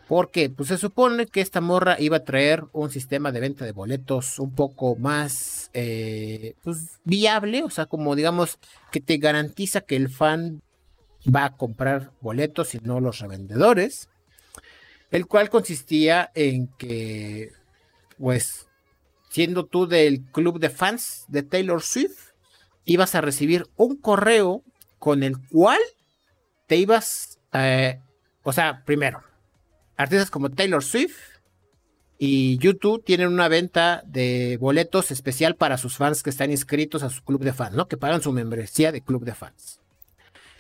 Porque, pues se supone que esta morra iba a traer un sistema de venta de boletos un poco más, eh, pues, viable, o sea, como digamos, que te garantiza que el fan va a comprar boletos y no los revendedores. El cual consistía en que pues siendo tú del club de fans de Taylor Swift, ibas a recibir un correo con el cual te ibas, eh, o sea, primero, artistas como Taylor Swift y YouTube tienen una venta de boletos especial para sus fans que están inscritos a su club de fans, ¿no? Que pagan su membresía de club de fans.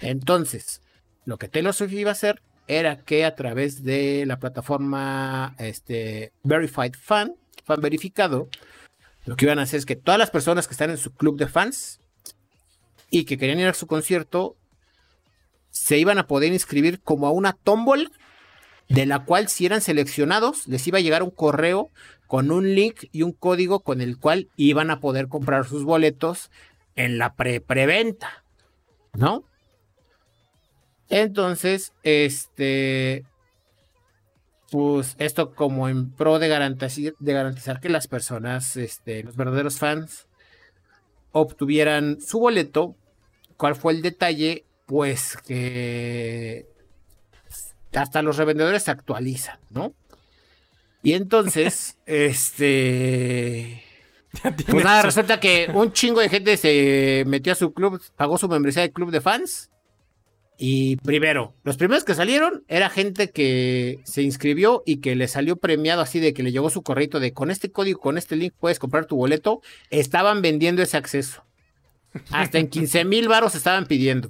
Entonces, lo que Taylor Swift iba a hacer era que a través de la plataforma este, Verified Fan, fan verificado, lo que iban a hacer es que todas las personas que están en su club de fans y que querían ir a su concierto se iban a poder inscribir como a una tómbola de la cual si eran seleccionados les iba a llegar un correo con un link y un código con el cual iban a poder comprar sus boletos en la pre preventa, ¿no? Entonces, este, pues esto como en pro de garantizar, de garantizar que las personas, este, los verdaderos fans, obtuvieran su boleto. ¿Cuál fue el detalle? Pues que hasta los revendedores se actualizan, ¿no? Y entonces, este. Pues nada, resulta que un chingo de gente se metió a su club, pagó su membresía de club de fans. Y primero, los primeros que salieron era gente que se inscribió y que le salió premiado así de que le llegó su correo de con este código, con este link puedes comprar tu boleto. Estaban vendiendo ese acceso. Hasta en 15 mil varos estaban pidiendo.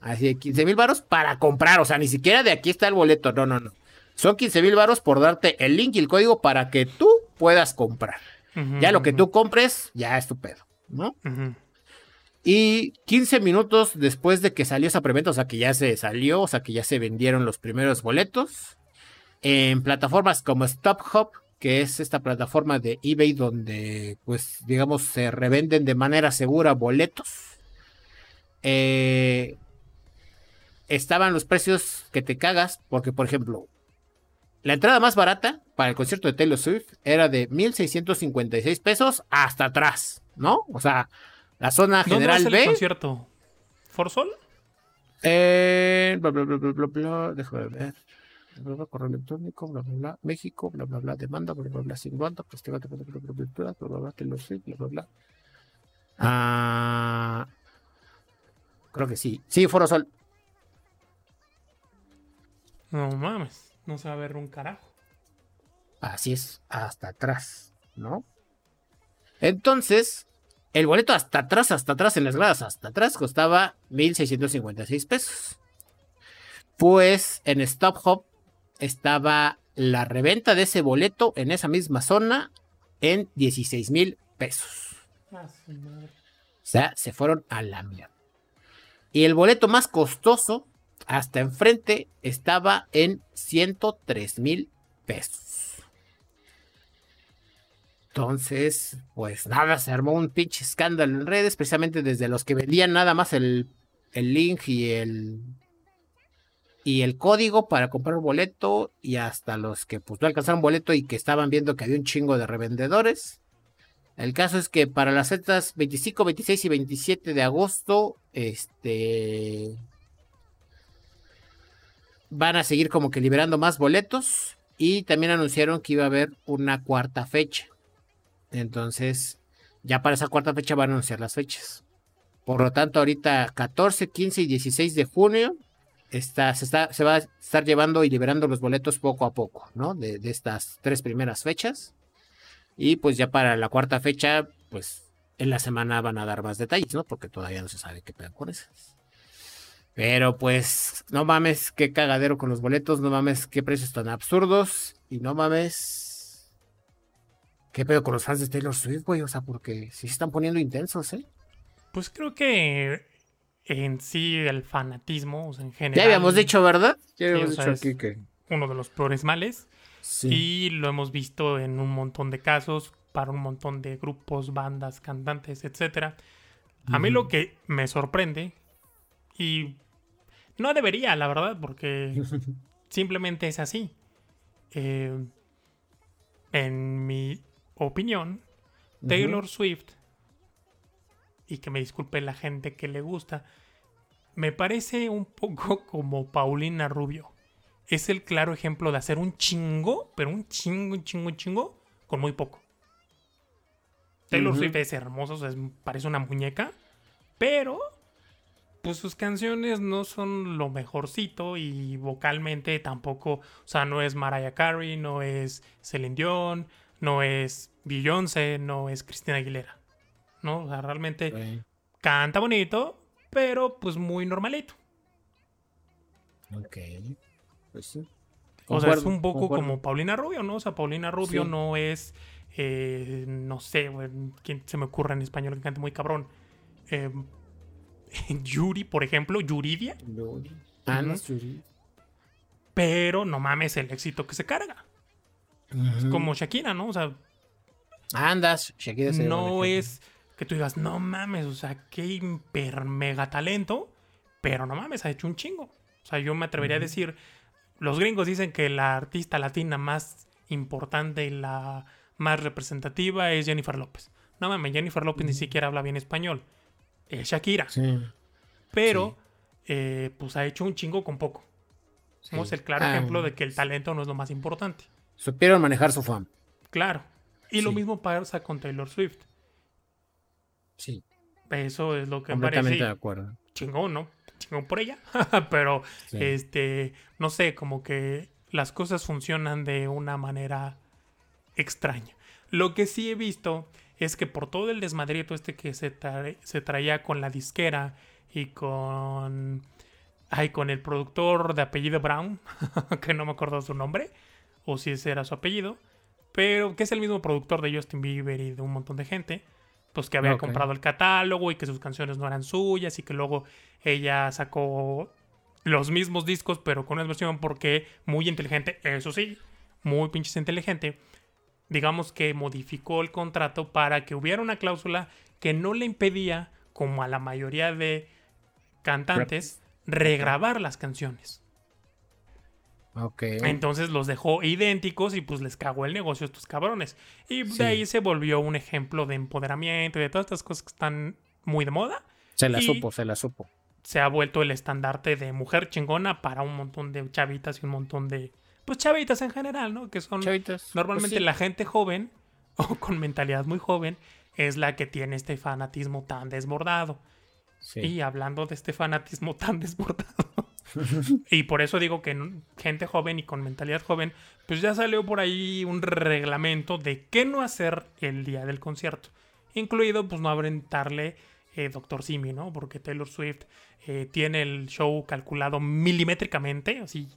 Así de 15 mil varos para comprar. O sea, ni siquiera de aquí está el boleto. No, no, no. Son 15 mil varos por darte el link y el código para que tú puedas comprar. ya lo que tú compres, ya es tu pedo, ¿no? Y 15 minutos después de que salió esa preventa, o sea que ya se salió, o sea que ya se vendieron los primeros boletos, en plataformas como StopHop, que es esta plataforma de eBay donde, pues, digamos, se revenden de manera segura boletos. Eh, estaban los precios que te cagas, porque, por ejemplo, la entrada más barata para el concierto de Taylor Swift era de 1.656 pesos hasta atrás, ¿no? O sea, la zona general ¿Dónde B. el concierto? ¿Forzol? Eh, bla, bla, bla, bla, bla, bla, déjame ver. Correo electrónico, bla, bla, bla, México, bla, bla, bla, demanda, bla, bla, bla, sin banda, festival de bla, bla, bla, bla, bla, bla, Taylor Swift, bla, bla, bla. Ah, creo que sí. Sí, Foro Sol. No mames, no se va a ver un carajo. Así es, hasta atrás, ¿no? Entonces, el boleto hasta atrás, hasta atrás, en las gradas, hasta atrás, costaba 1.656 pesos. Pues en Stop Hop estaba la reventa de ese boleto en esa misma zona en 16 mil pesos. Ah. O sea, se fueron a la mierda. Y el boleto más costoso, hasta enfrente, estaba en 103 mil pesos. Entonces, pues nada, se armó un pinche escándalo en redes, precisamente desde los que vendían nada más el, el link y el y el código para comprar un boleto y hasta los que pues no alcanzaron boleto y que estaban viendo que había un chingo de revendedores. El caso es que para las fechas 25, 26 y 27 de agosto, este van a seguir como que liberando más boletos y también anunciaron que iba a haber una cuarta fecha. Entonces, ya para esa cuarta fecha van a anunciar las fechas. Por lo tanto, ahorita 14, 15 y 16 de junio está, se, va a estar llevando y liberando los boletos poco a poco, ¿no? De, de estas tres primeras fechas. Y pues ya para la cuarta fecha, pues en la semana van a dar más detalles, ¿no? Porque todavía no se sabe qué pegan con esas. Pero pues, no mames, qué cagadero con los boletos, no mames, qué precios tan absurdos. Y no mames, qué pedo con los fans de Taylor Swift, güey. O sea, porque sí se están poniendo intensos, ¿eh? Pues creo que en sí el fanatismo, o sea, en general. Ya habíamos dicho, ¿verdad? Ya Sí, habíamos o sea, dicho aquí que. Uno de los peores males. Sí. Y lo hemos visto en un montón de casos, para un montón de grupos, bandas, cantantes, etc. A mí lo que me sorprende, y no debería, la verdad, porque simplemente es así. Eh, en mi opinión, Taylor Swift, y que me disculpe la gente que le gusta, me parece un poco como Paulina Rubio. Es el claro ejemplo de hacer un chingo, pero un chingo, un chingo, un chingo, con muy poco. Taylor. Swift es hermoso, o sea, es- parece una muñeca, pero pues sus canciones no son lo mejorcito y vocalmente tampoco, o sea, no es Mariah Carey, no es Celine Dion, no es Beyoncé, no es Cristina Aguilera. ¿No? O sea, realmente canta bonito, pero pues muy normalito. ok. Pues sí. O sea, es un poco concuerdo. como Paulina Rubio, ¿no? O sea, Paulina Rubio Sí. no es, eh, no sé, ¿quién se me ocurre en español que cante muy cabrón? Eh, Yuri, por ejemplo, Yuridia, Yuri. Ah, no, pero no mames el éxito que se carga. Como Shakira, ¿no? O sea, Andas, Shakira no es que tú digas, no mames, o sea, qué hiper mega talento, pero no mames, ha hecho un chingo. O sea, yo me atrevería a decir, los gringos dicen que la artista latina más importante y la más representativa es Jennifer López. No mames, Jennifer López ni siquiera habla bien español. Es Shakira. Sí. Pero, eh, pues ha hecho un chingo con poco. sí. Somos el claro Ah, ejemplo de que el talento no es lo más importante. Supieron manejar su fan. Claro. Y lo mismo pasa con Taylor Swift. Sí. Eso es lo que me parece. de acuerdo. Chingón, ¿no? Chingón por ella. Pero, este, no sé, como que las cosas funcionan de una manera extraña. Lo que sí he visto es que por todo el desmadrito este que se, se traía con la disquera y con... Ay, con el productor de apellido Brown, que no me acuerdo su nombre, o si ese era su apellido, pero que es el mismo productor de Justin Bieber y de un montón de gente, pues que había comprado el catálogo y que sus canciones no eran suyas y que luego ella sacó los mismos discos pero con una versión porque muy inteligente, eso sí, muy pinches inteligente, digamos que modificó el contrato para que hubiera una cláusula que no le impedía, como a la mayoría de cantantes, regrabar las canciones. Entonces los dejó idénticos y pues les cagó el negocio a estos cabrones. Y de ahí se volvió un ejemplo de empoderamiento y de todas estas cosas que están muy de moda. Se la supo, se la supo. Se ha vuelto el estandarte de mujer chingona para un montón de chavitas y un montón de. Pues chavitas en general, ¿no? Que son. Chavitas. Normalmente pues la gente joven o con mentalidad muy joven es la que tiene este fanatismo tan desbordado. Y hablando de este fanatismo tan desbordado, y por eso digo que gente joven y con mentalidad joven, pues ya salió por ahí un reglamento de qué no hacer el día del concierto. Incluido, pues no aventarle eh, Doctor Simi, ¿no? Porque Taylor Swift eh, tiene el show calculado milimétricamente, así,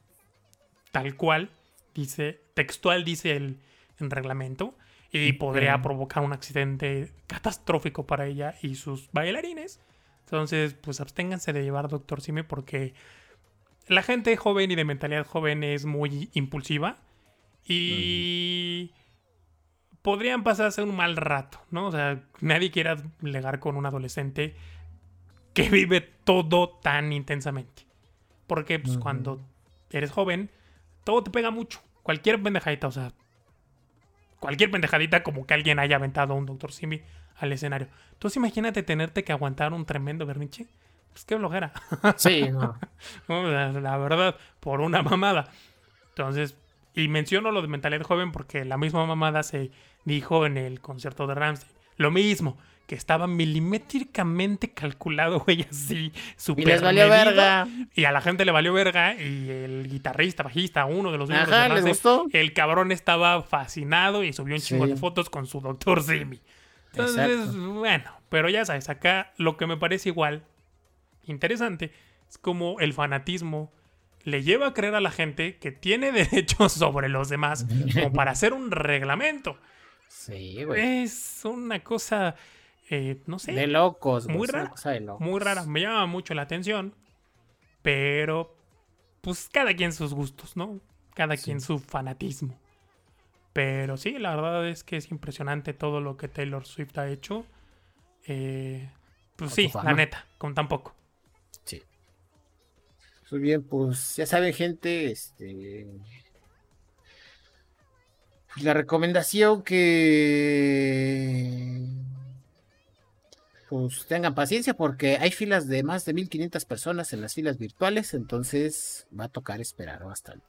tal cual, dice, textual dice el, el reglamento, y podría provocar un accidente catastrófico para ella y sus bailarines. Entonces, pues absténganse de llevar Doctor Simi porque la gente joven y de mentalidad joven es muy impulsiva y podrían pasarse un mal rato, ¿no? O sea, nadie quiera legar con un adolescente que vive todo tan intensamente. Porque pues, cuando eres joven, todo te pega mucho. Cualquier pendejadita, o sea, cualquier pendejadita como que alguien haya aventado a un Doctor Simi al escenario. Entonces imagínate tenerte que aguantar un tremendo berniche pues qué flojera. Sí, no. la, verdad, por una mamada. Entonces, y menciono lo de mentalidad joven porque la misma mamada se dijo en el concierto de Ramsey. Lo mismo, que estaba milimétricamente calculado, güey, así. Y les valió verga. Y a la gente le valió verga. Y el guitarrista, bajista, uno de los Ajá, ¿les gustó? el cabrón estaba fascinado y subió un chingo de fotos con su doctor Simi. Entonces, bueno, pero ya sabes, acá lo que me parece igual interesante es como el fanatismo le lleva a creer a la gente que tiene derechos sobre los demás como para hacer un reglamento. Sí, güey. Es una cosa, eh, no sé. De locos. Muy rara. Muy rara. Me llama mucho la atención. Pero, pues cada quien sus gustos, ¿no? Cada quien su fanatismo. Pero sí, la verdad es que es impresionante todo lo que Taylor Swift ha hecho. Eh, pues sí, la neta, con tan poco. Muy bien, pues ya saben, gente, este. Pues, la recomendación que. Pues tengan paciencia porque hay filas de más de 1500 personas en las filas virtuales, entonces va a tocar esperar bastante.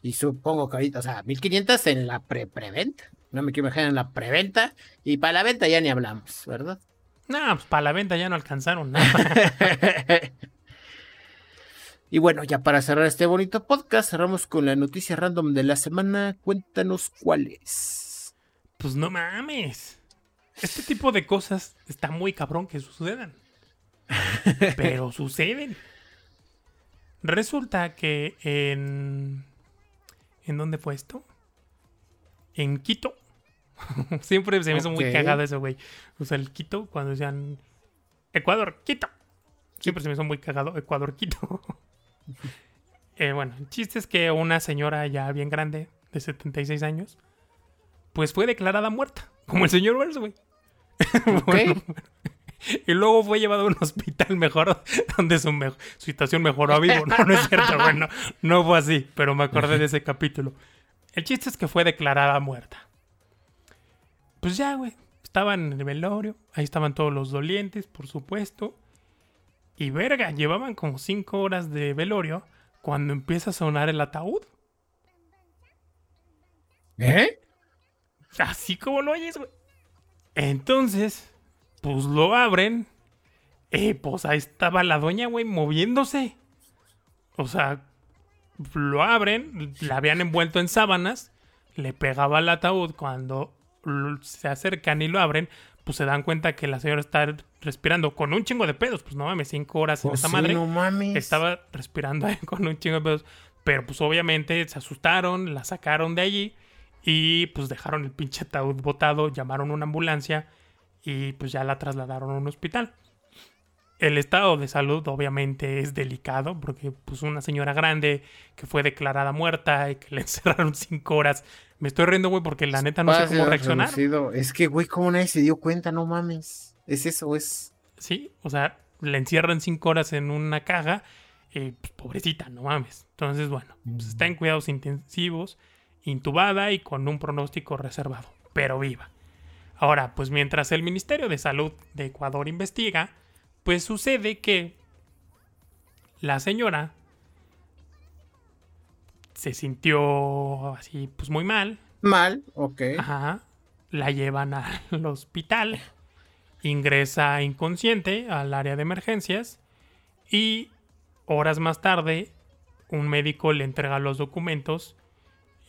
Y supongo que ahorita, o sea, 1500 en la pre-preventa. No me quiero imaginar en la preventa. Y para la venta ya ni hablamos, ¿verdad? No, pues para la venta ya no alcanzaron nada. Y bueno, ya para cerrar este bonito podcast, cerramos con la noticia random de la semana. Cuéntanos cuál es. Pues no mames. Este tipo de cosas está muy cabrón que sucedan. Pero suceden. Resulta que en. ¿En dónde fue esto? En Quito. Siempre se me hizo muy cagado eso, güey. O sea, el Quito, cuando decían Ecuador, Quito. Siempre se me hizo muy cagado Ecuador, Quito. Eh, bueno, el chiste es que una señora ya bien grande, de 76 años, pues fue declarada muerta, como el señor Wells, güey. y luego fue llevado a un hospital mejor, donde su, situación mejoró a vivo. No, no es cierto, bueno, no fue así, pero me acordé de ese capítulo. El chiste es que fue declarada muerta. Pues ya, güey, estaban en el velorio, ahí estaban todos los dolientes, por supuesto. Y verga, llevaban como cinco horas de velorio cuando empieza a sonar el ataúd. ¿Eh? Así como lo oyes, güey. Entonces, pues lo abren. Eh, pues ahí estaba la doña, güey, moviéndose. O sea, lo abren, la habían envuelto en sábanas, le pegaba al ataúd cuando se acercan y lo abren, pues se dan cuenta que la señora está respirando con un chingo de pedos. Pues no mames, cinco horas en Pues esa sí, madre. no mames. Estaba respirando ahí con un chingo de pedos. Pero pues obviamente se asustaron, la sacaron de allí y pues dejaron el pinche ataúd botado, llamaron una ambulancia y pues ya la trasladaron a un hospital. El estado de salud obviamente es delicado porque pues una señora grande que fue declarada muerta y que le encerraron cinco horas. Me estoy riendo, güey, porque la neta no sé cómo reaccionar. reducido. Es que, güey, ¿cómo nadie se dio cuenta? No mames. Es eso, es. Sí, o sea, la encierran cinco horas en una caja. eh, pues, pobrecita, no mames. Entonces, bueno, pues, está en cuidados intensivos, intubada y con un pronóstico reservado, pero viva. Ahora, pues mientras el Ministerio de Salud de Ecuador investiga, pues sucede que la señora se sintió así, pues muy mal, Mal, ok. Ajá. La llevan al hospital. Ingresa inconsciente al área de emergencias. Y horas más tarde, un médico le entrega los documentos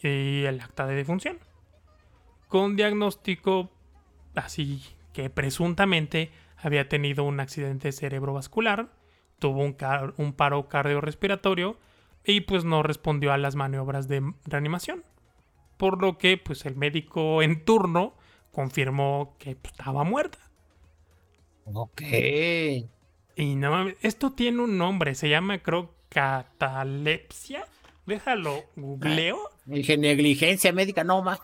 y el acta de defunción. Con diagnóstico así que presuntamente había tenido un accidente cerebrovascular, tuvo un, car- un paro cardiorrespiratorio y pues no respondió a las maniobras de reanimación por lo que pues el médico en turno confirmó que pues, estaba muerta. Ok. Y no esto tiene un nombre, se llama creo catalepsia. Déjalo, googleo. Dije negligencia médica, no mames.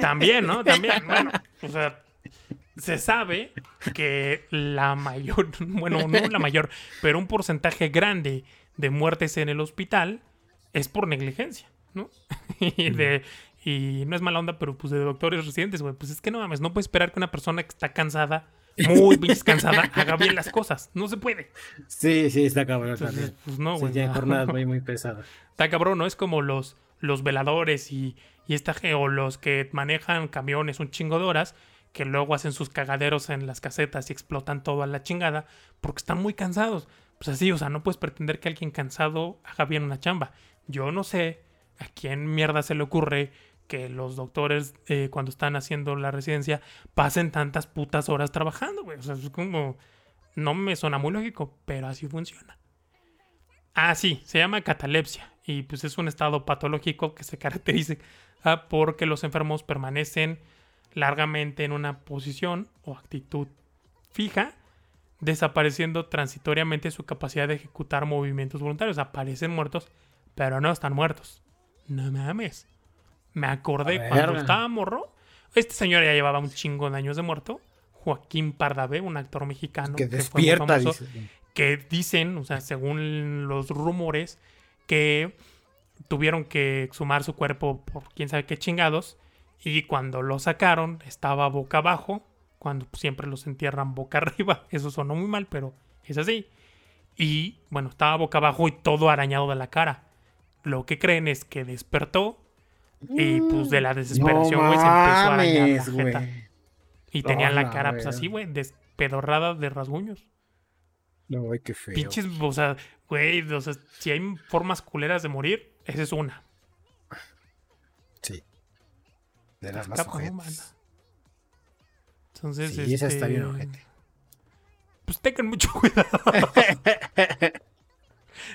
También, ¿no? También, bueno, o sea, se sabe que la mayor, bueno, no la mayor, pero un porcentaje grande de muertes en el hospital es por negligencia, ¿no? y, de, y no es mala onda, pero pues de doctores residentes, güey, pues es que no mames, no puedes esperar que una persona que está cansada, muy bien cansada, haga bien las cosas. No se puede. Sí, sí, está cabrón Entonces, también. pues no, Sí, güey. ya no. jornadas muy, muy pesadas. Está cabrón, ¿no? Es como los, los veladores y, y esta o los que manejan camiones un chingo de horas, que luego hacen sus cagaderos en las casetas y explotan todo a la chingada, porque están muy cansados. Pues así, o sea, no puedes pretender que alguien cansado haga bien una chamba. Yo no sé a quién mierda se le ocurre que los doctores, eh, cuando están haciendo la residencia, pasen tantas putas horas trabajando, güey. O sea, es como. No me suena muy lógico, pero así funciona. Ah, sí, se llama catalepsia y pues es un estado patológico que se caracteriza porque los enfermos permanecen largamente en una posición o actitud fija, desapareciendo transitoriamente su capacidad de ejecutar movimientos voluntarios. Aparecen muertos, pero no están muertos. No mames. Me acordé cuando estaba morro. Este señor ya llevaba un chingo de años de muerto. Joaquín Pardavé, un actor mexicano que que despierta, famoso dice. que dicen, o sea, según los rumores, que tuvieron que exhumar su cuerpo por quién sabe qué chingados. Y cuando lo sacaron, estaba boca abajo. Cuando siempre los entierran boca arriba. Eso sonó muy mal, pero es así. Y bueno, estaba boca abajo y todo arañado de la cara. Lo que creen es que despertó. Y pues de la desesperación, No güey, se empezó a arañar la jeta. Y tenía la cara, pues así, güey, despedorrada de rasguños. No, güey, qué feo. Pinches, o sea, güey, o sea, si hay formas culeras de morir, esa es una. De las más mano. Entonces, Sí, esa está bien este, ojete. Pues tengan mucho cuidado.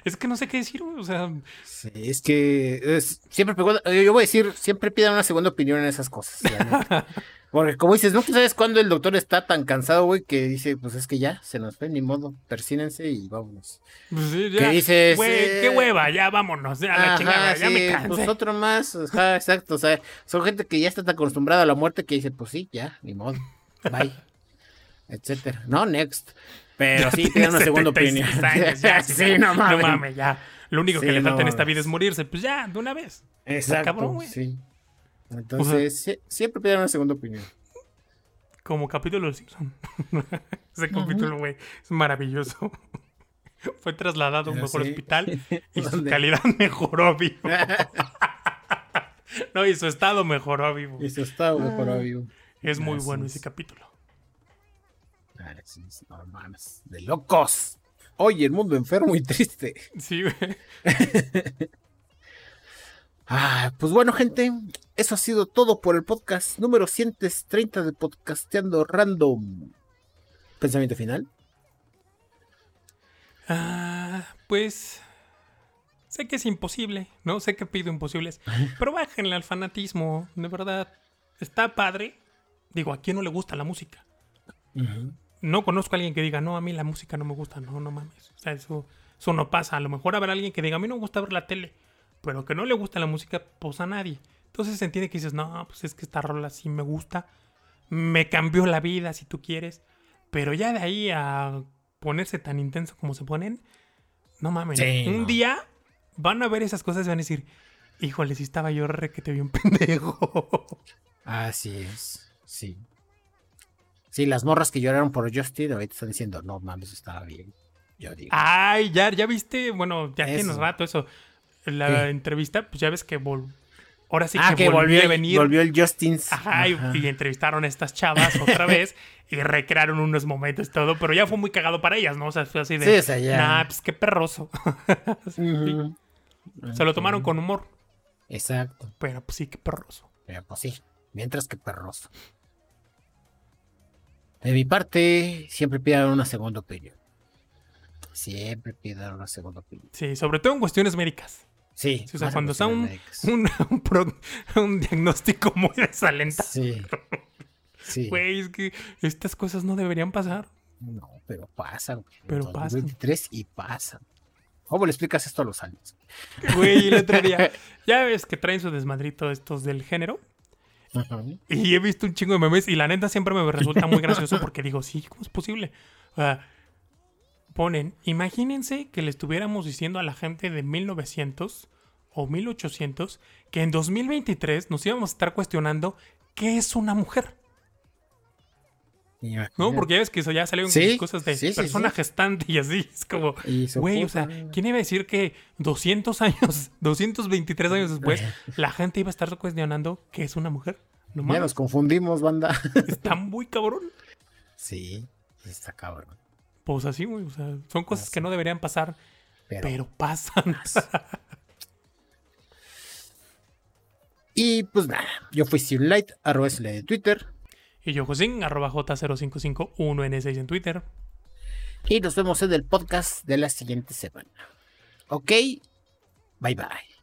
es que no sé qué decir, güey, o sea, Sí, es que es- siempre yo voy a decir, siempre pidan una segunda opinión en esas cosas. la. Porque como dices, nunca sabes cuándo el doctor está tan cansado, güey, que dice, pues es que ya, se nos fue, ni modo, persínense y vámonos. pues sí, ¿Qué ya. dices? Güey, Eh, qué hueva, ya vámonos, ya la Ajá, chingada, ya me sí, cansé. Pues otro más, ajá, exacto, o sea, son gente que ya está tan acostumbrada a la muerte que dice, pues sí, ya, ni modo, bye, etcétera. No, next. Pero sí, Tiene pidan una segunda opinión. 76 años, ya, sí, no mames. No mames, ya. Lo único que le no falta en esta vida es morirse, pues ya, de una vez. Exacto, cabrón, güey. sí. Entonces, siempre pidan una segunda opinión. Como capítulo de los Simpson. Ese capítulo, güey, es maravilloso. Fue trasladado a un mejor sí. hospital y su calidad mejoró, vivo. no, y su estado mejoró, vivo. Y su estado mejoró, vivo. Es muy bueno ese capítulo. No mames. De locos. Oye, el mundo enfermo y triste. Sí, güey. ah, pues bueno, gente. Eso ha sido todo por el podcast número 130 de Podcasteando Random. ¿Pensamiento final? Ah, pues. Sé que es imposible, ¿no? Sé que pido imposibles. pero bájenle al fanatismo. De verdad. Está padre. Digo, ¿a quién no le gusta la música? No conozco a alguien que diga, no, a mí la música no me gusta, no, no mames. O sea, eso, eso no pasa. A lo mejor habrá alguien que diga, a mí no me gusta ver la tele, pero que no le gusta la música, pues a nadie. Entonces se entiende que dices, no, pues es que esta rola sí me gusta, me cambió la vida, si tú quieres. Pero ya de ahí a ponerse tan intenso como se ponen, no mames. un día van a ver esas cosas y van a decir, híjole, si estaba yo re que te vi un pendejo. Así es, sí. Sí, las morras que lloraron por Justin ahorita están diciendo, no mames, estaba bien. Yo digo. Ay, ya, ya viste, bueno, ya tiene un rato eso. La entrevista, pues ya ves que ahora sí ah, que, volvió, a venir. Volvió el Justin. Ajá, Y, entrevistaron a estas chavas otra vez y recrearon unos momentos todo, pero ya fue muy cagado para ellas, ¿no? O sea, fue así de. Sí, o sea, ya. Nah, pues qué perroso. Se lo tomaron con humor. Exacto. Pero pues sí, qué perroso. Pero pues sí, mientras que perroso. De mi parte, siempre pidan una segunda opinión. Siempre pidan una segunda opinión. Sí, sobre todo en cuestiones médicas. Sí. o sea, cuando está un, un, diagnóstico muy desalentado. Sí. Sí. Güey, es que estas cosas no deberían pasar. No, pero pasan. Pero pasan. 23 y pasan. ¿Cómo le explicas esto a los años? Güey, el otro día. ya ves que traen su desmadrito estos del género. Y he visto un chingo de memes y la neta siempre me resulta muy gracioso porque digo, sí, ¿cómo es posible? ponen, imagínense que le estuviéramos diciendo a la gente de 1900 o 1800 que en 2023 nos íbamos a estar cuestionando qué es una mujer. No, porque ya ves que eso ya salieron cosas de persona gestante y así. Es como, güey, o sea, ¿quién iba a decir que 200 años, 223 años después, la gente iba a estar cuestionando qué es una mujer? No ya nos confundimos, banda. Está muy cabrón. Sí, está cabrón. Pues así, güey, o sea, son cosas que no deberían pasar, pero, pasan. y pues nada, yo fui Light, arroba de Twitter. Y yo, Josín, arroba J0551N6 en Twitter. Y nos vemos en el podcast de la siguiente semana. Ok, bye bye.